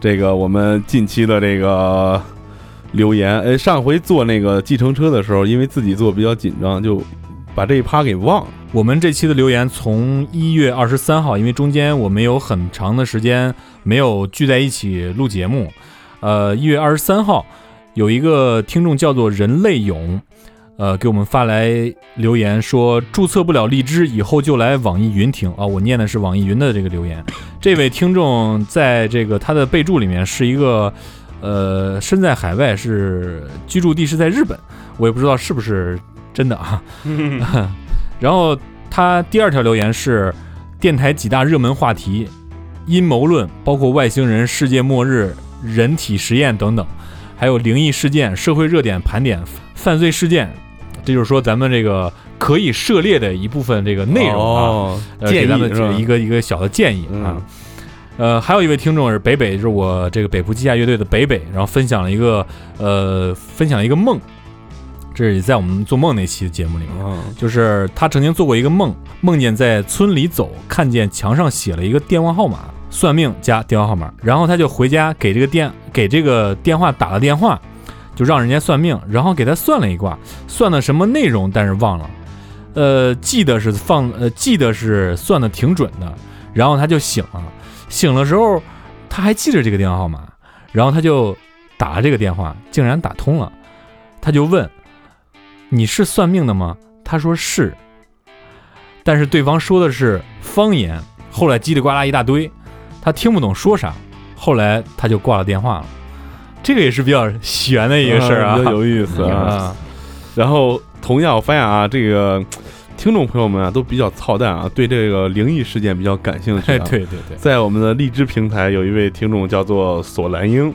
这个我们近期的这个留言。哎，上回坐那个计程车的时候，因为自己坐比较紧张，就把这一趴给忘了。我们这期的留言从一月二十三号，因为中间我们有很长的时间没有聚在一起录节目。呃，一月二十三号有一个听众叫做人类勇，呃，给我们发来留言说注册不了荔枝，以后就来网易云听啊。我念的是网易云的这个留言。这位听众在这个他的备注里面是一个呃身在海外，是居住地是在日本，我也不知道是不是真的啊。然后他第二条留言是电台几大热门话题，阴谋论，包括外星人、世界末日、人体实验等等，还有灵异事件、社会热点盘点、犯罪事件。这就是说咱们这个可以涉猎的一部分这个内容啊，给咱们一个一个小的建议啊。呃，还有一位听众是北北，就是我这个北部机械乐队的北北，然后分享了一个呃，分享了一个梦，这是在我们做梦那期的节目里面。嗯就是他曾经做过一个梦，梦见在村里走，看见墙上写了一个电话号码，算命加电话号码，然后他就回家给这个电给这个电话打了电话，就让人家算命，然后给他算了一卦，算的什么内容，但是忘了，呃，记得是放呃记得是算的挺准的，然后他就醒了，醒了时候他还记着这个电话号码，然后他就打了这个电话，竟然打通了，他就问。你是算命的吗？他说是，但是对方说的是方言，后来叽里呱啦一大堆，他听不懂说啥，后来他就挂了电话了。这个也是比较悬的一个事儿啊，比较有意思啊。啊，然后同样，我发现啊，这个听众朋友们啊都比较操蛋啊，对这个灵异事件比较感兴趣。对对对，在我们的荔枝平台有一位听众叫做索兰英，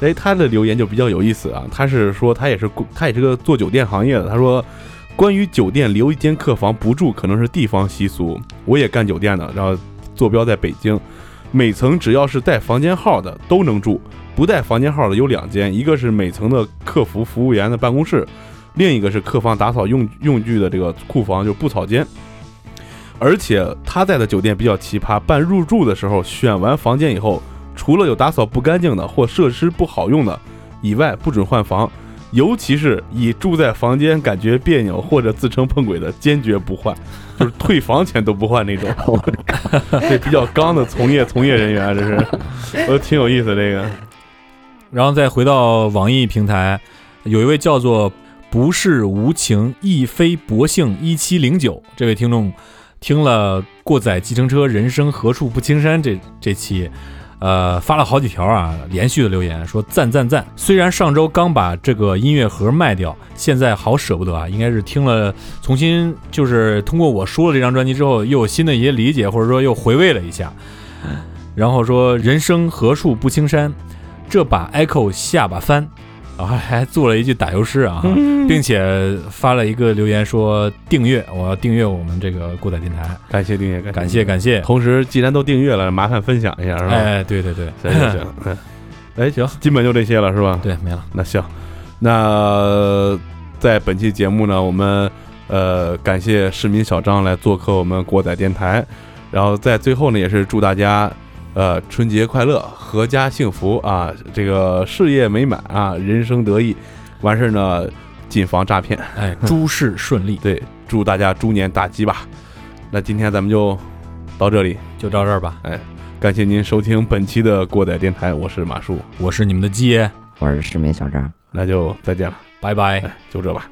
哎，他的留言就比较有意思啊。他是说他也是他也是个做酒店行业的，他说关于酒店留一间客房不住可能是地方习俗，我也干酒店的，然后坐标在北京，每层只要是带房间号的都能住，不带房间号的有两间，一个是每层的客服服务员的办公室，另一个是客房打扫用用具的这个库房，就是布草间。而且他在的酒店比较奇葩，办入住的时候选完房间以后，除了有打扫不干净的或设施不好用的以外，不准换房。尤其是以住在房间感觉别扭或者自称碰鬼的，坚决不换，就是退房钱都不换那种。我这比较刚的从业从业人员，这是，我挺有意思这个。然后再回到网易平台，有一位叫做“不是无情亦非薄幸一七零九”这位听众，听了《过载计程车人生何处不青山这》这期，呃，发了好几条啊，连续的留言说赞赞赞。虽然上周刚把这个音乐盒卖掉，现在好舍不得啊，应该是听了重新就是通过我说了这张专辑之后，又有新的一些理解，或者说又回味了一下。然后说人生何处不青山，这把 echo 下巴翻，然后还做了一句打油诗啊，并且发了一个留言说订阅，我要订阅我们这个过载电台，感谢订阅，感谢感谢。同时，既然都订阅了，麻烦分享一下，是吧？哎，对对对，行行行，嗯 哎行，基本就这些了，是吧？对，没了。那行，那在本期节目呢，我们呃感谢市民小张来做客我们过载电台，然后在最后呢，也是祝大家呃春节快乐，阖家幸福啊，这个事业美满啊，人生得意，完事儿呢谨防诈骗，哎，诸事顺利，对，祝大家猪年大吉吧。那今天咱们就到这里，就到这儿吧。感谢您收听本期的过载电台，我是马叔，我是你们的鸡爷，我是市民小张。那就再见了，拜拜。哎，就这吧。